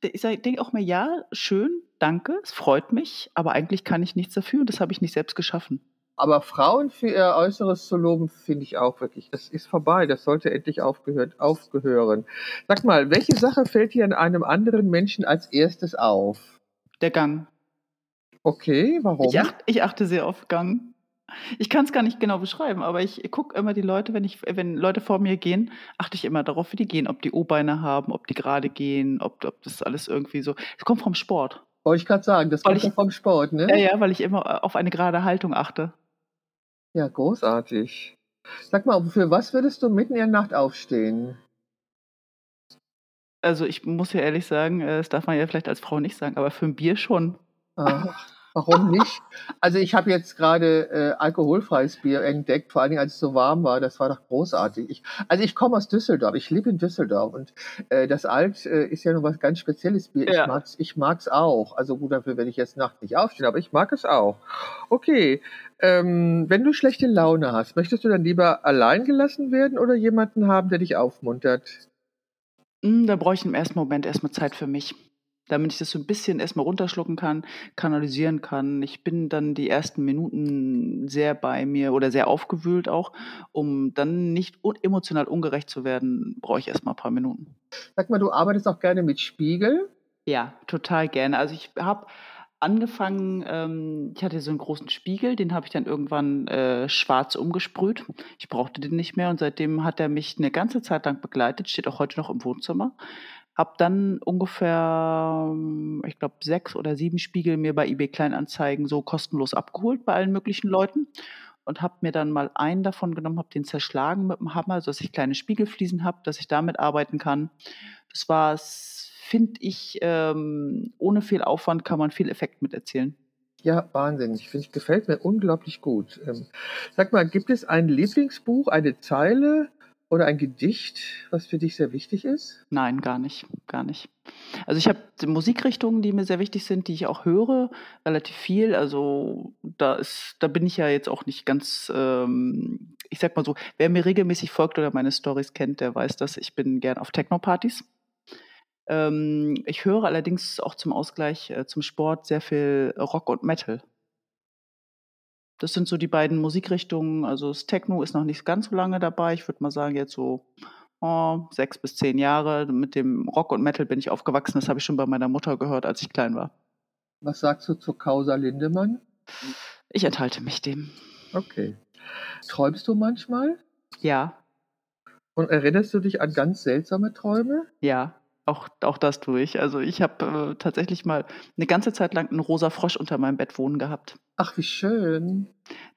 Ich, denke auch mal, ja, schön, danke, es freut mich, aber eigentlich kann ich nichts dafür und das habe ich nicht selbst geschaffen. Aber Frauen für ihr Äußeres zu loben, finde ich auch wirklich. Das ist vorbei. Das sollte endlich aufgehört, aufgehören. Sag mal, welche Sache fällt dir an einem anderen Menschen als erstes auf? Der Gang. Okay, warum? Ich, acht, ich achte sehr auf Gang. Ich kann es gar nicht genau beschreiben, aber ich gucke immer die Leute, wenn ich, wenn Leute vor mir gehen, achte ich immer darauf, wie die gehen, ob die O-Beine haben, ob die gerade gehen, ob, ob das alles irgendwie so. Es kommt vom Sport. Wollte ich gerade sagen, das Weil kommt ich- vom Sport, ne? Ja, ja, weil ich immer auf eine gerade Haltung achte. Ja, großartig. Sag mal, für was würdest du mitten in der Nacht aufstehen? Also ich muss ja ehrlich sagen, äh, das darf man ja vielleicht als Frau nicht sagen, aber für ein Bier schon. Ah, Warum nicht? Also ich habe jetzt gerade äh, alkoholfreies Bier entdeckt, vor allen Dingen als es so warm war. Das war doch großartig. Ich, also ich komme aus Düsseldorf, ich lebe in Düsseldorf und äh, das Alt äh, ist ja noch was ganz spezielles Bier. Ja. Ich mag's, ich mag's auch. Also gut, dafür werde ich jetzt nachts nicht aufstehen, aber ich mag es auch. Okay, ähm, wenn du schlechte Laune hast, möchtest du dann lieber allein gelassen werden oder jemanden haben, der dich aufmuntert? Hm, da brauche ich im ersten Moment erstmal Zeit für mich, damit ich das so ein bisschen erstmal runterschlucken kann, kanalisieren kann. Ich bin dann die ersten Minuten sehr bei mir oder sehr aufgewühlt auch. Um dann nicht emotional ungerecht zu werden, brauche ich erstmal ein paar Minuten. Sag mal, du arbeitest auch gerne mit Spiegel? Ja, total gerne. Also, ich habe angefangen ähm, ich hatte so einen großen Spiegel, den habe ich dann irgendwann, äh, schwarz umgesprüht. Ich brauchte den nicht mehr und seitdem hat er mich eine ganze Zeit lang begleitet, steht auch heute noch im Wohnzimmer. Habe dann ungefähr, ähm, ich glaube, sechs oder sieben Spiegel mir bei eBay Kleinanzeigen so kostenlos abgeholt bei allen möglichen Leuten und habe mir dann mal einen davon genommen, habe den zerschlagen mit dem Hammer, sodass ich kleine Spiegelfliesen habe, dass ich damit arbeiten kann. Das war's finde ich, ähm, ohne viel Aufwand kann man viel Effekt mit erzielen. Ja, Wahnsinn. Ich finde, gefällt mir unglaublich gut. Ähm, sag mal, gibt es ein Lieblingsbuch, eine Zeile oder ein Gedicht, was für dich sehr wichtig ist? Nein, gar nicht, gar nicht. Also ich habe Musikrichtungen, die mir sehr wichtig sind, die ich auch höre, relativ viel. Also da ist, da bin ich ja jetzt auch nicht ganz, ähm, ich sag mal so, wer mir regelmäßig folgt oder meine Stories kennt, der weiß das. Ich bin gern auf Techno-Partys. Ähm, ich höre allerdings auch zum Ausgleich äh, zum Sport sehr viel Rock und Metal. Das sind so die beiden Musikrichtungen. Also das Techno ist noch nicht ganz so lange dabei. Ich würde mal sagen, jetzt so oh, sechs bis zehn Jahre. Mit dem Rock und Metal bin ich aufgewachsen. Das habe ich schon bei meiner Mutter gehört, als ich klein war. Was sagst du zur Causa Lindemann? Ich enthalte mich dem. Okay. Träumst du manchmal? Ja. Und erinnerst du dich an ganz seltsame Träume? Ja. Auch, auch das tue ich. Also ich habe äh, tatsächlich mal eine ganze Zeit lang einen rosa Frosch unter meinem Bett wohnen gehabt. Ach, wie schön.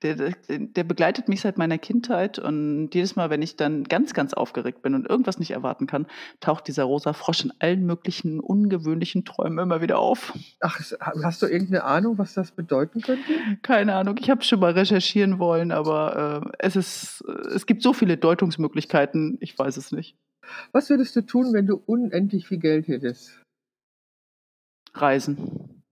Der, der, der begleitet mich seit meiner Kindheit und jedes Mal, wenn ich dann ganz, ganz aufgeregt bin und irgendwas nicht erwarten kann, taucht dieser rosa Frosch in allen möglichen ungewöhnlichen Träumen immer wieder auf. Ach, hast du irgendeine Ahnung, was das bedeuten könnte? Keine Ahnung. Ich habe schon mal recherchieren wollen, aber äh, es ist, es gibt so viele Deutungsmöglichkeiten. Ich weiß es nicht. Was würdest du tun, wenn du unendlich viel Geld hättest? Reisen.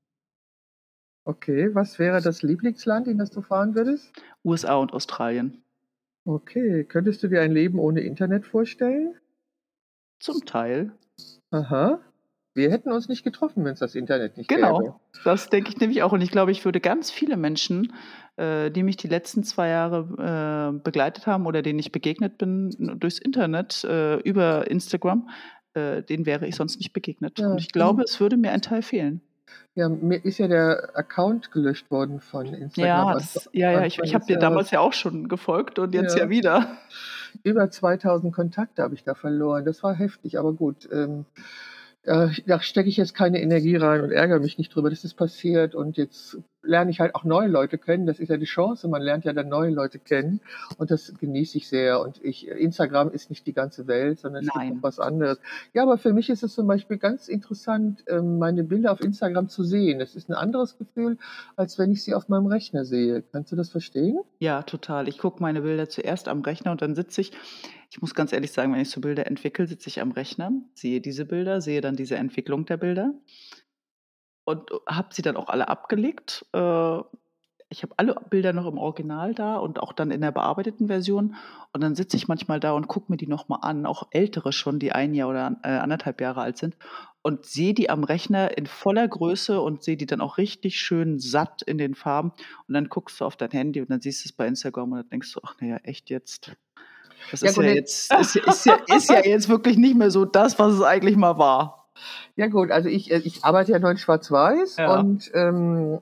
Okay, was wäre das Lieblingsland, in das du fahren würdest? USA und Australien. Okay, könntest du dir ein Leben ohne Internet vorstellen? Zum Teil. Aha. Wir hätten uns nicht getroffen, wenn es das Internet nicht genau. gäbe. Genau, das denke ich nämlich auch. Und ich glaube, ich würde ganz viele Menschen, äh, die mich die letzten zwei Jahre äh, begleitet haben oder denen ich begegnet bin durchs Internet, äh, über Instagram, äh, denen wäre ich sonst nicht begegnet. Ja, Und ich glaube, es würde mir ein Teil fehlen. Ja, mir ist ja der Account gelöscht worden von Instagram. Ja, das, ja, ja, ich, ich habe dir damals ja auch schon gefolgt und jetzt ja, ja wieder. Über 2000 Kontakte habe ich da verloren. Das war heftig, aber gut. Ähm, äh, da stecke ich jetzt keine Energie rein und ärgere mich nicht drüber, dass das passiert. Und jetzt lerne ich halt auch neue Leute kennen. Das ist ja die Chance. Man lernt ja dann neue Leute kennen. Und das genieße ich sehr. Und ich, Instagram ist nicht die ganze Welt, sondern es Nein. gibt auch was anderes. Ja, aber für mich ist es zum Beispiel ganz interessant, ähm, meine Bilder auf Instagram zu sehen. Das ist ein anderes Gefühl, als wenn ich sie auf meinem Rechner sehe. Kannst du das verstehen? Ja, total. Ich gucke meine Bilder zuerst am Rechner und dann sitze ich, ich muss ganz ehrlich sagen, wenn ich so Bilder entwickle, sitze ich am Rechner, sehe diese Bilder, sehe dann diese Entwicklung der Bilder und habe sie dann auch alle abgelegt. Äh, ich habe alle Bilder noch im Original da und auch dann in der bearbeiteten Version. Und dann sitze ich manchmal da und gucke mir die nochmal an, auch ältere schon, die ein Jahr oder äh, anderthalb Jahre alt sind, und sehe die am Rechner in voller Größe und sehe die dann auch richtig schön satt in den Farben. Und dann guckst du auf dein Handy und dann siehst du es bei Instagram und dann denkst du, ach naja, echt jetzt. Das ja, ist, ja jetzt, ist, ist, ja, ist ja jetzt wirklich nicht mehr so das, was es eigentlich mal war. Ja gut, also ich, äh, ich arbeite ja nur in Schwarz-Weiß ja. und ähm,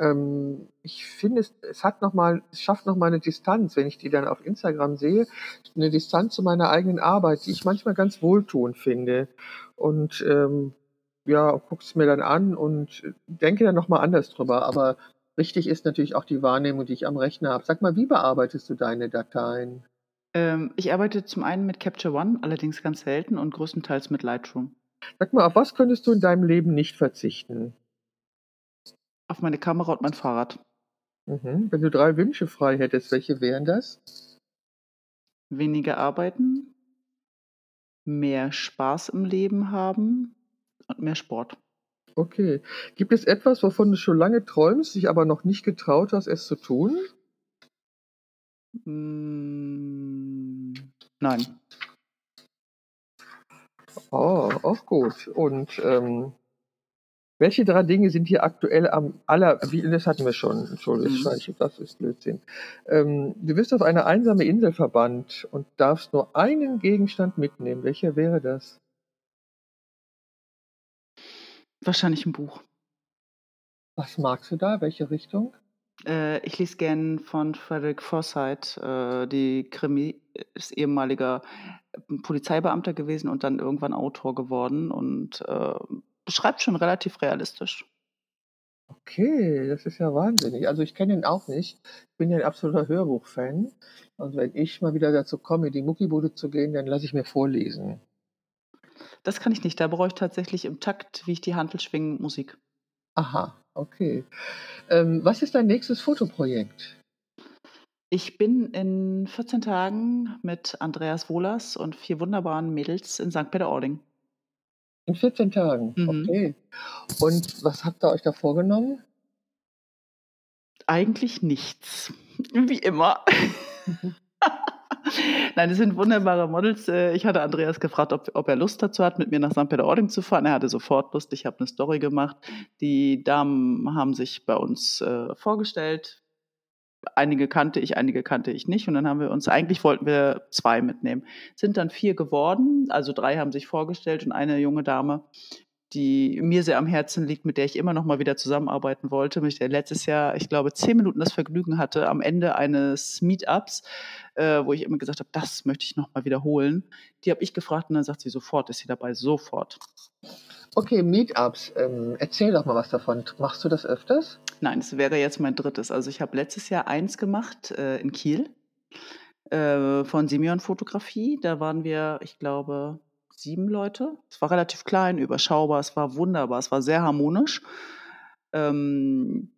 ähm, ich finde, es, es hat noch mal, es schafft nochmal eine Distanz, wenn ich die dann auf Instagram sehe, eine Distanz zu meiner eigenen Arbeit, die ich manchmal ganz wohltuend finde. Und ähm, ja, gucke es mir dann an und denke dann nochmal anders drüber. Aber richtig ist natürlich auch die Wahrnehmung, die ich am Rechner habe. Sag mal, wie bearbeitest du deine Dateien? Ähm, ich arbeite zum einen mit Capture One, allerdings ganz selten und größtenteils mit Lightroom. Sag mal, auf was könntest du in deinem Leben nicht verzichten? Auf meine Kamera und mein Fahrrad. Mhm. Wenn du drei Wünsche frei hättest, welche wären das? Weniger arbeiten, mehr Spaß im Leben haben und mehr Sport. Okay. Gibt es etwas, wovon du schon lange träumst, dich aber noch nicht getraut hast, es zu tun? Mm, nein. Oh, auch gut. Und ähm, welche drei Dinge sind hier aktuell am aller, wie, das hatten wir schon, Entschuldigung, Mhm. das ist Blödsinn. Ähm, du wirst auf eine einsame Insel verbannt und darfst nur einen Gegenstand mitnehmen. Welcher wäre das? Wahrscheinlich ein Buch. Was magst du da? Welche Richtung? Äh, ich lese gern von Frederick Forsyth, äh, die Krimi, ist ehemaliger äh, Polizeibeamter gewesen und dann irgendwann Autor geworden und äh, beschreibt schon relativ realistisch. Okay, das ist ja wahnsinnig. Also ich kenne ihn auch nicht. Ich bin ja ein absoluter Hörbuchfan. Und wenn ich mal wieder dazu komme, in die Muckibude zu gehen, dann lasse ich mir vorlesen. Das kann ich nicht. Da brauche ich tatsächlich im Takt, wie ich die Handel schwinge, Musik. Aha, okay. Ähm, was ist dein nächstes Fotoprojekt? Ich bin in 14 Tagen mit Andreas Wohlers und vier wunderbaren Mädels in St. Peter-Ording. In 14 Tagen, Mhm. okay. Und was habt ihr euch da vorgenommen? Eigentlich nichts. Wie immer. Nein, das sind wunderbare Models. Äh, Ich hatte Andreas gefragt, ob, ob er Lust dazu hat, mit mir nach St. Peter-Ording zu fahren. Er hatte sofort Lust. Ich habe eine Story gemacht. Die Damen haben sich bei uns äh, vorgestellt. Einige kannte ich, einige kannte ich nicht. Und dann haben wir uns, eigentlich wollten wir zwei mitnehmen. Sind dann vier geworden. Also drei haben sich vorgestellt und eine junge Dame, die mir sehr am Herzen liegt, mit der ich immer noch mal wieder zusammenarbeiten wollte, mit der letztes Jahr, ich glaube, zehn Minuten das Vergnügen hatte, am Ende eines Meetups, äh, wo ich immer gesagt habe, das möchte ich noch mal wiederholen. Die habe ich gefragt und dann sagt sie sofort, ist sie dabei, sofort. Okay, Meetups. Ähm, erzähl doch mal was davon. Machst du das öfters? Nein, es wäre jetzt mein drittes. Also ich habe letztes Jahr eins gemacht äh, in Kiel äh, von Simeon Fotografie. Da waren wir, ich glaube, sieben Leute. Es war relativ klein, überschaubar, es war wunderbar, es war sehr harmonisch. Ähm,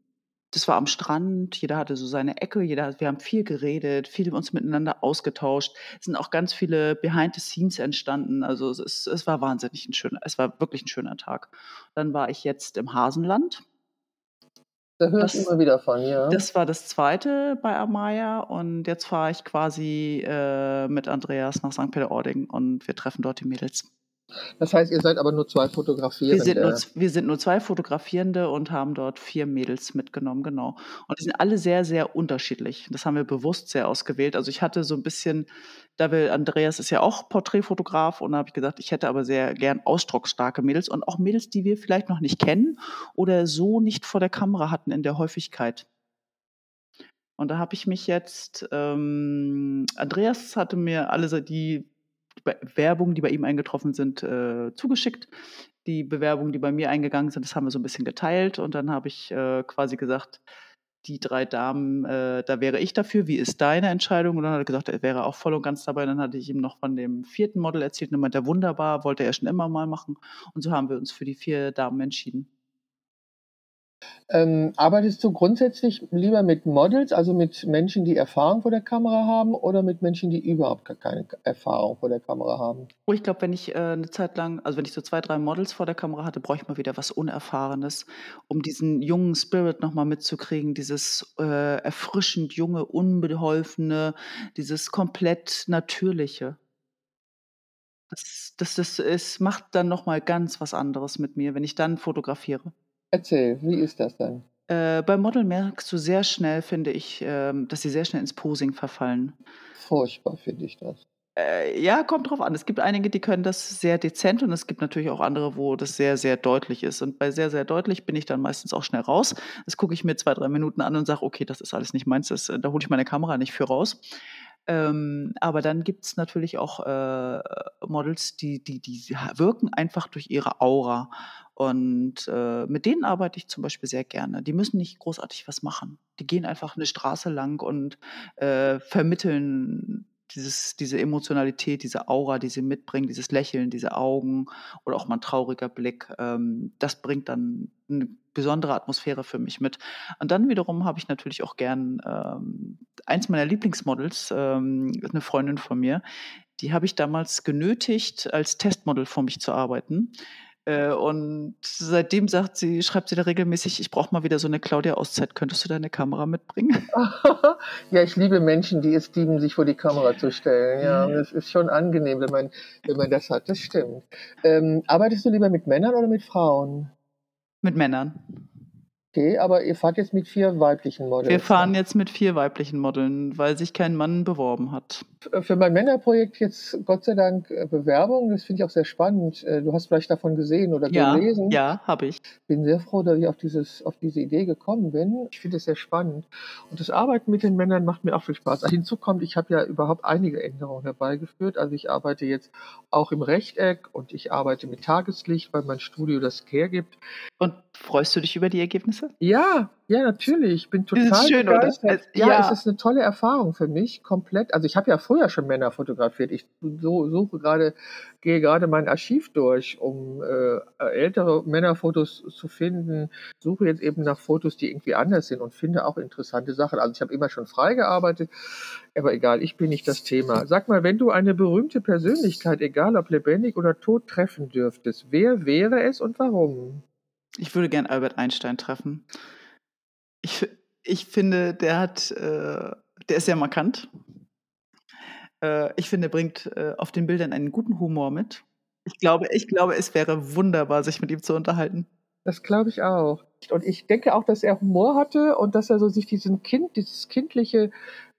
das war am Strand, jeder hatte so seine Ecke, jeder, wir haben viel geredet, viel uns miteinander ausgetauscht. Es sind auch ganz viele Behind the Scenes entstanden. Also es, es war wahnsinnig ein schöner, es war wirklich ein schöner Tag. Dann war ich jetzt im Hasenland. Da höre ich Das- immer wieder von, ja. Das war das zweite bei Amaya und jetzt fahre ich quasi äh, mit Andreas nach St. Peter-Ording und wir treffen dort die Mädels. Das heißt, ihr seid aber nur zwei Fotografierende. Wir sind, nur, wir sind nur zwei Fotografierende und haben dort vier Mädels mitgenommen, genau. Und die sind alle sehr, sehr unterschiedlich. Das haben wir bewusst sehr ausgewählt. Also ich hatte so ein bisschen, da will Andreas ist ja auch Porträtfotograf und da habe ich gesagt, ich hätte aber sehr gern ausdrucksstarke Mädels und auch Mädels, die wir vielleicht noch nicht kennen oder so nicht vor der Kamera hatten in der Häufigkeit. Und da habe ich mich jetzt, ähm, Andreas hatte mir alle die Bewerbungen, die bei ihm eingetroffen sind, äh, zugeschickt. Die Bewerbungen, die bei mir eingegangen sind, das haben wir so ein bisschen geteilt. Und dann habe ich äh, quasi gesagt, die drei Damen, äh, da wäre ich dafür. Wie ist deine Entscheidung? Und dann hat er gesagt, er wäre auch voll und ganz dabei. Dann hatte ich ihm noch von dem vierten Model erzählt. Und meinte, wunderbar, wollte er schon immer mal machen. Und so haben wir uns für die vier Damen entschieden. Ähm, arbeitest du grundsätzlich lieber mit Models, also mit Menschen, die Erfahrung vor der Kamera haben, oder mit Menschen, die überhaupt gar keine Erfahrung vor der Kamera haben? Oh, ich glaube, wenn ich äh, eine Zeit lang, also wenn ich so zwei, drei Models vor der Kamera hatte, brauche ich mal wieder was Unerfahrenes, um diesen jungen Spirit nochmal mitzukriegen, dieses äh, erfrischend junge, unbeholfene, dieses komplett natürliche. Das, das, das, es macht dann nochmal ganz was anderes mit mir, wenn ich dann fotografiere. Erzähl, wie ist das dann? Äh, bei Model merkst du sehr schnell, finde ich, ähm, dass sie sehr schnell ins Posing verfallen. Furchtbar finde ich das. Äh, ja, kommt drauf an. Es gibt einige, die können das sehr dezent und es gibt natürlich auch andere, wo das sehr, sehr deutlich ist. Und bei sehr, sehr deutlich bin ich dann meistens auch schnell raus. Das gucke ich mir zwei, drei Minuten an und sage, okay, das ist alles nicht meins, das, da hole ich meine Kamera nicht für raus. Ähm, aber dann gibt es natürlich auch äh, Models, die, die, die wirken einfach durch ihre Aura. Und äh, mit denen arbeite ich zum Beispiel sehr gerne. Die müssen nicht großartig was machen. Die gehen einfach eine Straße lang und äh, vermitteln dieses, diese Emotionalität, diese Aura, die sie mitbringen, dieses Lächeln, diese Augen oder auch mal ein trauriger Blick, ähm, das bringt dann eine besondere Atmosphäre für mich mit. Und dann wiederum habe ich natürlich auch gern ähm, eins meiner Lieblingsmodels, ähm, eine Freundin von mir, die habe ich damals genötigt, als Testmodel für mich zu arbeiten. Äh, und seitdem sagt sie, schreibt sie da regelmäßig, ich brauche mal wieder so eine Claudia-Auszeit. Könntest du deine Kamera mitbringen? ja, ich liebe Menschen, die es lieben, sich vor die Kamera zu stellen. Ja, und es ist schon angenehm, wenn man, wenn man das hat. Das stimmt. Ähm, arbeitest du lieber mit Männern oder mit Frauen? Mit Männern. Okay, aber ihr fahrt jetzt mit vier weiblichen Models. Wir fahren jetzt mit vier weiblichen Modeln, weil sich kein Mann beworben hat. Für mein Männerprojekt jetzt Gott sei Dank äh, Bewerbung. Das finde ich auch sehr spannend. Äh, du hast vielleicht davon gesehen oder ja, gelesen. Ja, habe ich. Bin sehr froh, dass ich auf, dieses, auf diese Idee gekommen bin. Ich finde es sehr spannend. Und das Arbeiten mit den Männern macht mir auch viel Spaß. Hinzu kommt, ich habe ja überhaupt einige Änderungen herbeigeführt. Also ich arbeite jetzt auch im Rechteck und ich arbeite mit Tageslicht, weil mein Studio das hergibt. Und freust du dich über die Ergebnisse? Ja, ja, natürlich. Ich bin total ist schön, begeistert. Oder? Ja, ja, es ist eine tolle Erfahrung für mich, komplett. Also ich habe ja früher schon Männer fotografiert. Ich so, suche gerade, gehe gerade mein Archiv durch, um äh, ältere Männerfotos zu finden. Suche jetzt eben nach Fotos, die irgendwie anders sind und finde auch interessante Sachen. Also ich habe immer schon frei gearbeitet, aber egal, ich bin nicht das Thema. Sag mal, wenn du eine berühmte Persönlichkeit, egal ob lebendig oder tot, treffen dürftest, wer wäre es und warum? Ich würde gern Albert Einstein treffen. Ich, ich finde, der hat, äh, der ist sehr markant. Äh, ich finde, er bringt äh, auf den Bildern einen guten Humor mit. Ich glaube, ich glaube, es wäre wunderbar, sich mit ihm zu unterhalten. Das glaube ich auch. Und ich denke auch, dass er Humor hatte und dass er so sich diesen Kind, dieses kindliche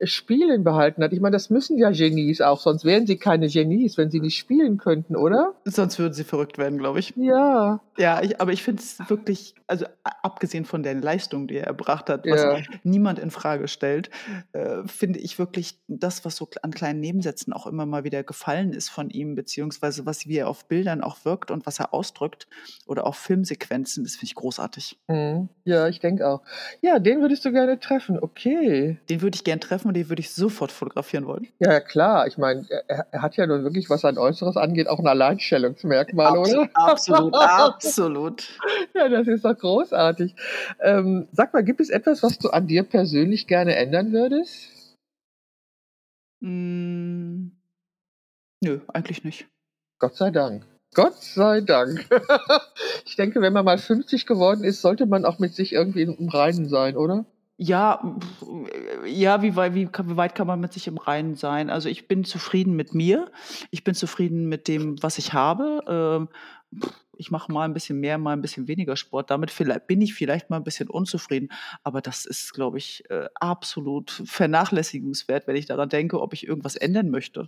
Spielen behalten hat. Ich meine, das müssen ja Genies auch, sonst wären sie keine Genies, wenn sie nicht spielen könnten, oder? Sonst würden sie verrückt werden, glaube ich. Ja. Ja, ich, aber ich finde es wirklich, also abgesehen von der Leistung, die er erbracht hat, was ja. niemand in Frage stellt, äh, finde ich wirklich das, was so an kleinen Nebensätzen auch immer mal wieder gefallen ist von ihm, beziehungsweise was wie er auf Bildern auch wirkt und was er ausdrückt oder auch Filmsequenzen, das finde ich großartig. Mhm. Ja, ich denke auch. Ja, den würdest du gerne treffen, okay. Den würde ich gerne treffen und den würde ich sofort fotografieren wollen. Ja, klar. Ich meine, er, er, hat ja nun wirklich, was sein Äußeres angeht, auch ein Alleinstellungsmerkmal, Abs oder? Absolut, absolut. Ja, das ist doch großartig. Ähm, sag mal, gibt es etwas, was du an dir persönlich gerne ändern würdest? Mm, nö, eigentlich nicht. Gott sei Dank. Gott sei Dank. ich denke, wenn man mal 50 geworden ist, sollte man auch mit sich irgendwie im Reinen sein, oder? Ja, ja, wie weit, wie, wie weit kann man mit sich im Reinen sein? Also ich bin zufrieden mit mir. Ich bin zufrieden mit dem, was ich habe. Ähm, ich mache mal ein bisschen mehr, mal ein bisschen weniger Sport. Damit vielleicht, bin ich vielleicht mal ein bisschen unzufrieden. Aber das ist, glaube ich, äh, absolut vernachlässigungswert, wenn ich daran denke, ob ich irgendwas ändern möchte.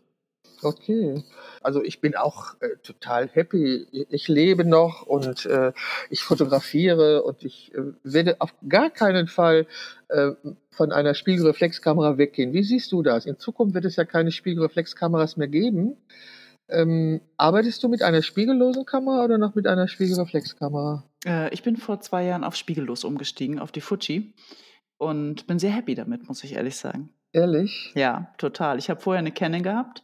Okay. Also ich bin auch äh, total happy. Ich lebe noch und äh, ich fotografiere und ich äh, werde auf gar keinen Fall äh, von einer Spiegelreflexkamera weggehen. Wie siehst du das? In Zukunft wird es ja keine Spiegelreflexkameras mehr geben. Ähm, arbeitest du mit einer spiegellosen Kamera oder noch mit einer Spiegelreflexkamera? Äh, ich bin vor zwei Jahren auf spiegellos umgestiegen, auf die Fuji und bin sehr happy damit, muss ich ehrlich sagen. Ehrlich? Ja, total. Ich habe vorher eine Canon gehabt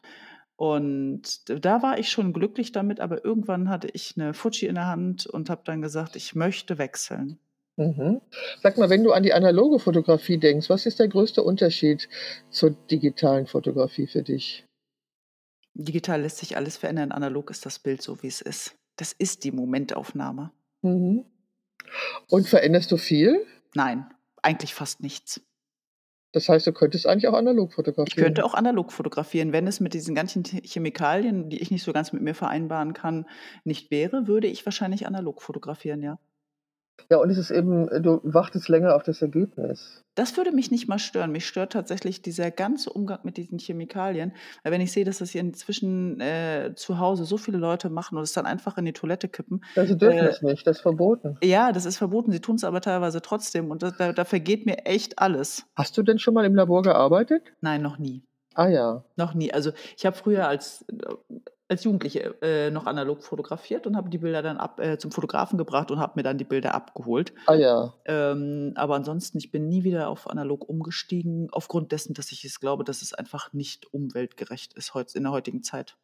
und da war ich schon glücklich damit, aber irgendwann hatte ich eine Fuji in der Hand und habe dann gesagt, ich möchte wechseln. Mhm. Sag mal, wenn du an die analoge Fotografie denkst, was ist der größte Unterschied zur digitalen Fotografie für dich? Digital lässt sich alles verändern, analog ist das Bild so, wie es ist. Das ist die Momentaufnahme. Mhm. Und veränderst du viel? Nein, eigentlich fast nichts. Das heißt, du könntest eigentlich auch analog fotografieren. Ich könnte auch analog fotografieren. Wenn es mit diesen ganzen Chemikalien, die ich nicht so ganz mit mir vereinbaren kann, nicht wäre, würde ich wahrscheinlich analog fotografieren, ja. Ja, und es ist eben, du wartest länger auf das Ergebnis. Das würde mich nicht mal stören. Mich stört tatsächlich dieser ganze Umgang mit diesen Chemikalien. Weil wenn ich sehe, dass das hier inzwischen äh, zu Hause so viele Leute machen und es dann einfach in die Toilette kippen. Ja, sie dürfen äh, es nicht, das ist verboten. Ja, das ist verboten. Sie tun es aber teilweise trotzdem und da, da vergeht mir echt alles. Hast du denn schon mal im Labor gearbeitet? Nein, noch nie. Ah ja. Noch nie. Also ich habe früher als als Jugendliche äh, noch analog fotografiert und habe die Bilder dann ab, äh, zum Fotografen gebracht und habe mir dann die Bilder abgeholt. Ah ja. Ähm, aber ansonsten, ich bin nie wieder auf analog umgestiegen, aufgrund dessen, dass ich es glaube, dass es einfach nicht umweltgerecht ist heut, in der heutigen Zeit.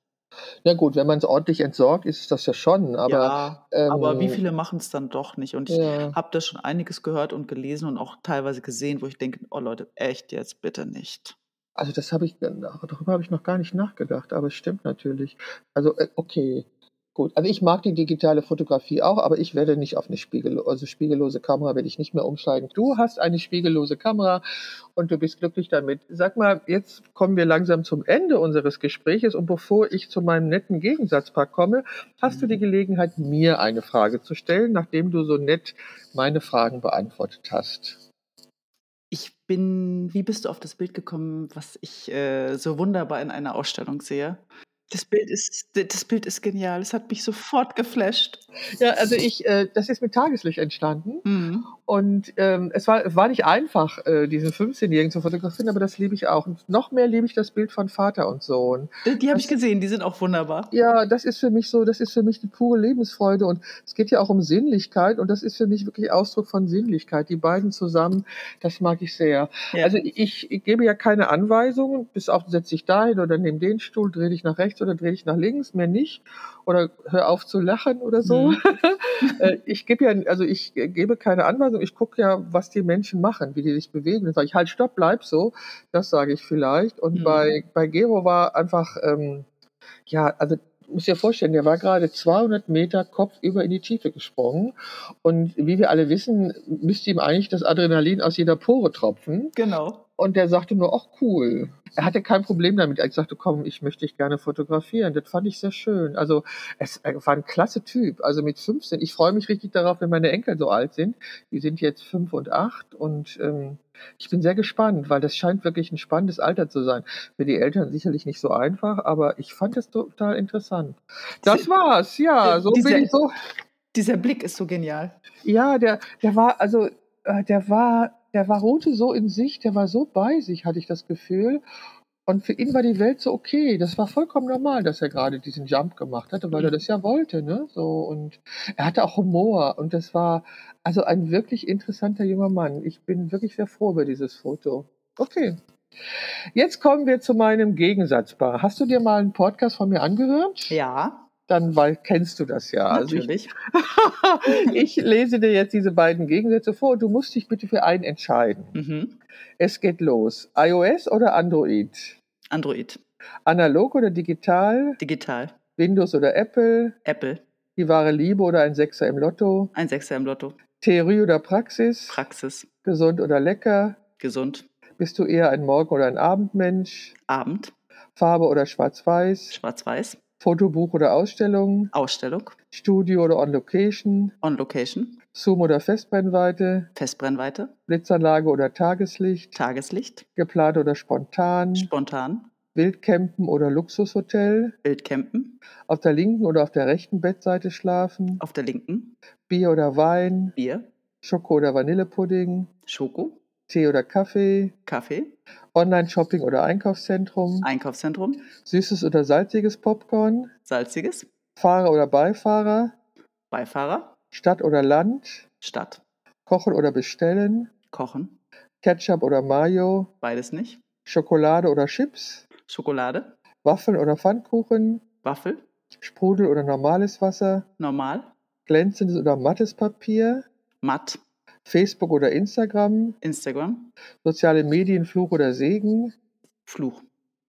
Ja gut, wenn man es ordentlich entsorgt, ist das ja schon, aber ja, aber wie ähm, viele machen es dann doch nicht? Und ich ja. habe da schon einiges gehört und gelesen und auch teilweise gesehen, wo ich denke, oh Leute, echt jetzt bitte nicht. Also das habe ich, darüber habe ich noch gar nicht nachgedacht, aber es stimmt natürlich. Also äh, okay, gut. Also ich mag die digitale Fotografie auch, aber ich werde nicht auf eine Spiegel, also spiegellose Kamera werde ich nicht mehr umsteigen. Du hast eine spiegellose Kamera und du bist glücklich damit. Sag mal, jetzt kommen wir langsam zum Ende unseres Gespräches und bevor ich zu meinem netten Gegensatzpaar komme, hast du die Gelegenheit, mir eine Frage zu stellen, nachdem du so nett meine Fragen beantwortet hast. Bin, wie bist du auf das Bild gekommen, was ich äh, so wunderbar in einer Ausstellung sehe? Das Bild ist, das Bild ist genial. Es hat mich sofort geflasht. Ja, also ich, äh, das ist mit Tageslicht entstanden. Mhm. Und ähm, es war, es war nicht einfach, äh, diesen 15-Jährigen zu fotografieren, aber das liebe ich auch. Und noch mehr liebe ich das Bild von Vater und Sohn. Äh, Die habe ich gesehen, die sind auch wunderbar. ja, das ist für mich so, das ist für mich die pure Lebensfreude. Und es geht ja auch um Sinnlichkeit. Und das ist für mich wirklich Ausdruck von Sinnlichkeit. Die beiden zusammen, das mag ich sehr. Ja. Also ich, ich gebe ja keine Anweisungen, bis auf setz dich dahin oder nimm den Stuhl, dreh dich nach rechts oder dreh dich nach links, mehr nicht. Oder hör auf zu lachen oder so. Mhm. Äh, ich gebe ja, also ich gebe keine Anweisung, ich gucke ja, was die Menschen machen, wie die sich bewegen. Dann sage ich, halt, stopp, bleib so. Das sage ich vielleicht. Und Mhm. bei, bei Gero war einfach, ähm, ja, also muss dir vorstellen, der war gerade 200 Meter kopfüber in die Tiefe gesprungen. Und wie wir alle wissen, müsste ihm eigentlich das Adrenalin aus jeder Pore tropfen. Genau. Und der sagte nur, ach cool. Er hatte kein Problem damit. Er sagte, komm, ich möchte dich gerne fotografieren. Das fand ich sehr schön. Also es er war ein klasse Typ. Also mit 15. Ich freue mich richtig darauf, wenn meine Enkel so alt sind. Die sind jetzt fünf und acht. Und ähm, ich bin sehr gespannt, weil das scheint wirklich ein spannendes Alter zu sein. Für die Eltern sicherlich nicht so einfach, aber ich fand es total interessant. Das war's, ja. äh, So bin dieser, ich so. dieser Blick ist so genial. Ja, der, der war, also, äh, der war, der war Rote so in sich, der war so bei sich, hatte ich das Gefühl. Und für ihn war die Welt so okay. Das war vollkommen normal, dass er gerade diesen Jump gemacht hatte, weil er das ja wollte, ne? So, und er hatte auch Humor. Und das war also ein wirklich interessanter junger Mann. Ich bin wirklich sehr froh über dieses Foto. Okay. Jetzt kommen wir zu meinem Gegensatzpaar. Hast du dir mal einen Podcast von mir angehört? Ja, Dann weil, kennst du das ja. Also ich, natürlich. ich lese dir jetzt diese beiden Gegensätze vor. Du musst dich bitte für einen entscheiden. Mhm. Es geht los. iOS oder Android? Android, Analog oder digital? digital, Windows oder Apple? Apple, Die wahre Liebe oder ein Sechser im Lotto? ein Sechser im Lotto, Theorie oder Praxis? Praxis, Gesund oder lecker? gesund, Bist du eher ein Morgen- oder ein Abendmensch? Abend, Farbe oder Schwarz-Weiß? schwarz-weiß, Fotobuch oder Ausstellung? Ausstellung, Studio oder On Location? on Location, Zoom oder Festbrennweite? Festbrennweite, Blitzanlage oder Tageslicht? Tageslicht, Geplant oder spontan? spontan, Wildcampen oder Luxushotel? Wildcampen, Auf der linken oder auf der rechten Bettseite schlafen? auf der linken, Bier oder Wein? Bier, Schoko oder Vanillepudding? Schoko, Tee oder Kaffee? Kaffee, Online-Shopping oder Einkaufszentrum? Einkaufszentrum, Süßes oder salziges Popcorn? salziges, Fahrer oder Beifahrer? Beifahrer, Stadt oder Land? Stadt, Kochen oder bestellen? kochen, Ketchup oder Mayo? beides nicht, Schokolade oder Chips? Schokolade, Waffeln oder Pfannkuchen? Waffel, Sprudel oder normales Wasser? normal, Glänzendes oder mattes Papier? matt, Facebook oder Instagram? Instagram, Soziale Medien Fluch oder Segen? Fluch,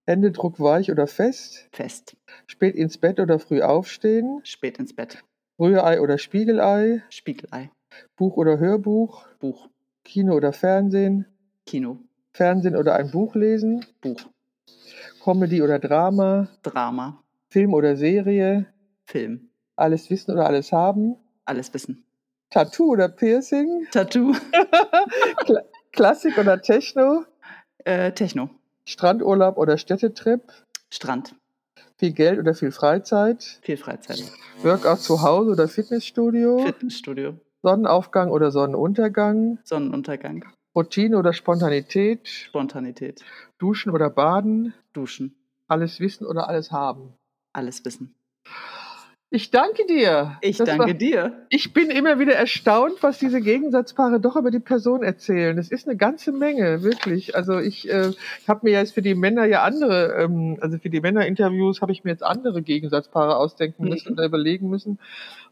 Händedruck weich oder fest? fest, Spät ins Bett oder früh aufstehen? spät ins Bett, Rührei oder Spiegelei? Spiegelei, Buch oder Hörbuch? Buch, Kino oder Fernsehen? Kino, Fernsehen oder ein Buch lesen? Buch, Comedy oder Drama? Drama, Film oder Serie? Film, Alles wissen oder alles haben? alles wissen, Tattoo oder Piercing? Tattoo, Kla Klassik oder Techno? äh, Techno, Strandurlaub oder Städtetrip? Strand, Viel Geld oder viel Freizeit? viel Freizeit, Workout zu Hause oder Fitnessstudio? Fitnessstudio, Sonnenaufgang oder Sonnenuntergang? Sonnenuntergang, Routine oder Spontanität? Spontanität, Duschen oder Baden? Duschen, Alles wissen oder alles haben? alles wissen. Ich danke dir. Ich das danke war, dir. Ich bin immer wieder erstaunt, was diese Gegensatzpaare doch über die Person erzählen. Das ist eine ganze Menge, wirklich. Also ich äh, habe mir jetzt für die Männer ja andere, ähm, also für die Männerinterviews habe ich mir jetzt andere Gegensatzpaare ausdenken mhm. müssen oder überlegen müssen.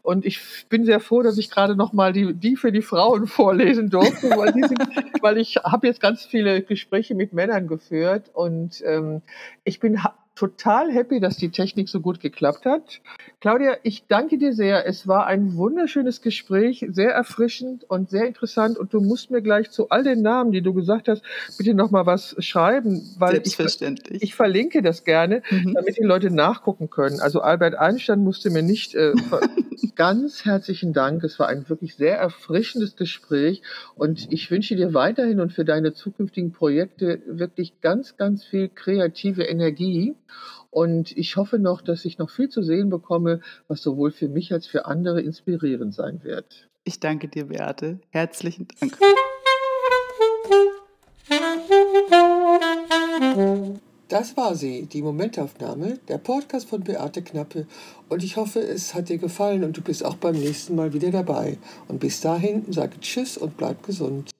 Und ich bin sehr froh, dass ich gerade noch mal die, die für die Frauen vorlesen durfte, weil, die sind, weil ich habe jetzt ganz viele Gespräche mit Männern geführt und ähm, ich bin total happy, dass die Technik so gut geklappt hat. Claudia, ich danke dir sehr. Es war ein wunderschönes Gespräch, sehr erfrischend und sehr interessant. Und du musst mir gleich zu all den Namen, die du gesagt hast, bitte noch mal was schreiben, weil Selbstverständlich. Ich, ich verlinke das gerne, mhm. damit die Leute nachgucken können. Also Albert Einstein musste mir nicht. Äh, ganz herzlichen Dank. Es war ein wirklich sehr erfrischendes Gespräch und ich wünsche dir weiterhin und für deine zukünftigen Projekte wirklich ganz, ganz viel kreative Energie. Und ich hoffe noch, dass ich noch viel zu sehen bekomme, was sowohl für mich als für andere inspirierend sein wird. Ich danke dir, Beate. Herzlichen Dank. Das war sie, die Momentaufnahme, der Podcast von Beate Knappe. Und ich hoffe, es hat dir gefallen und du bist auch beim nächsten Mal wieder dabei. Und bis dahin sage Tschüss und bleib gesund.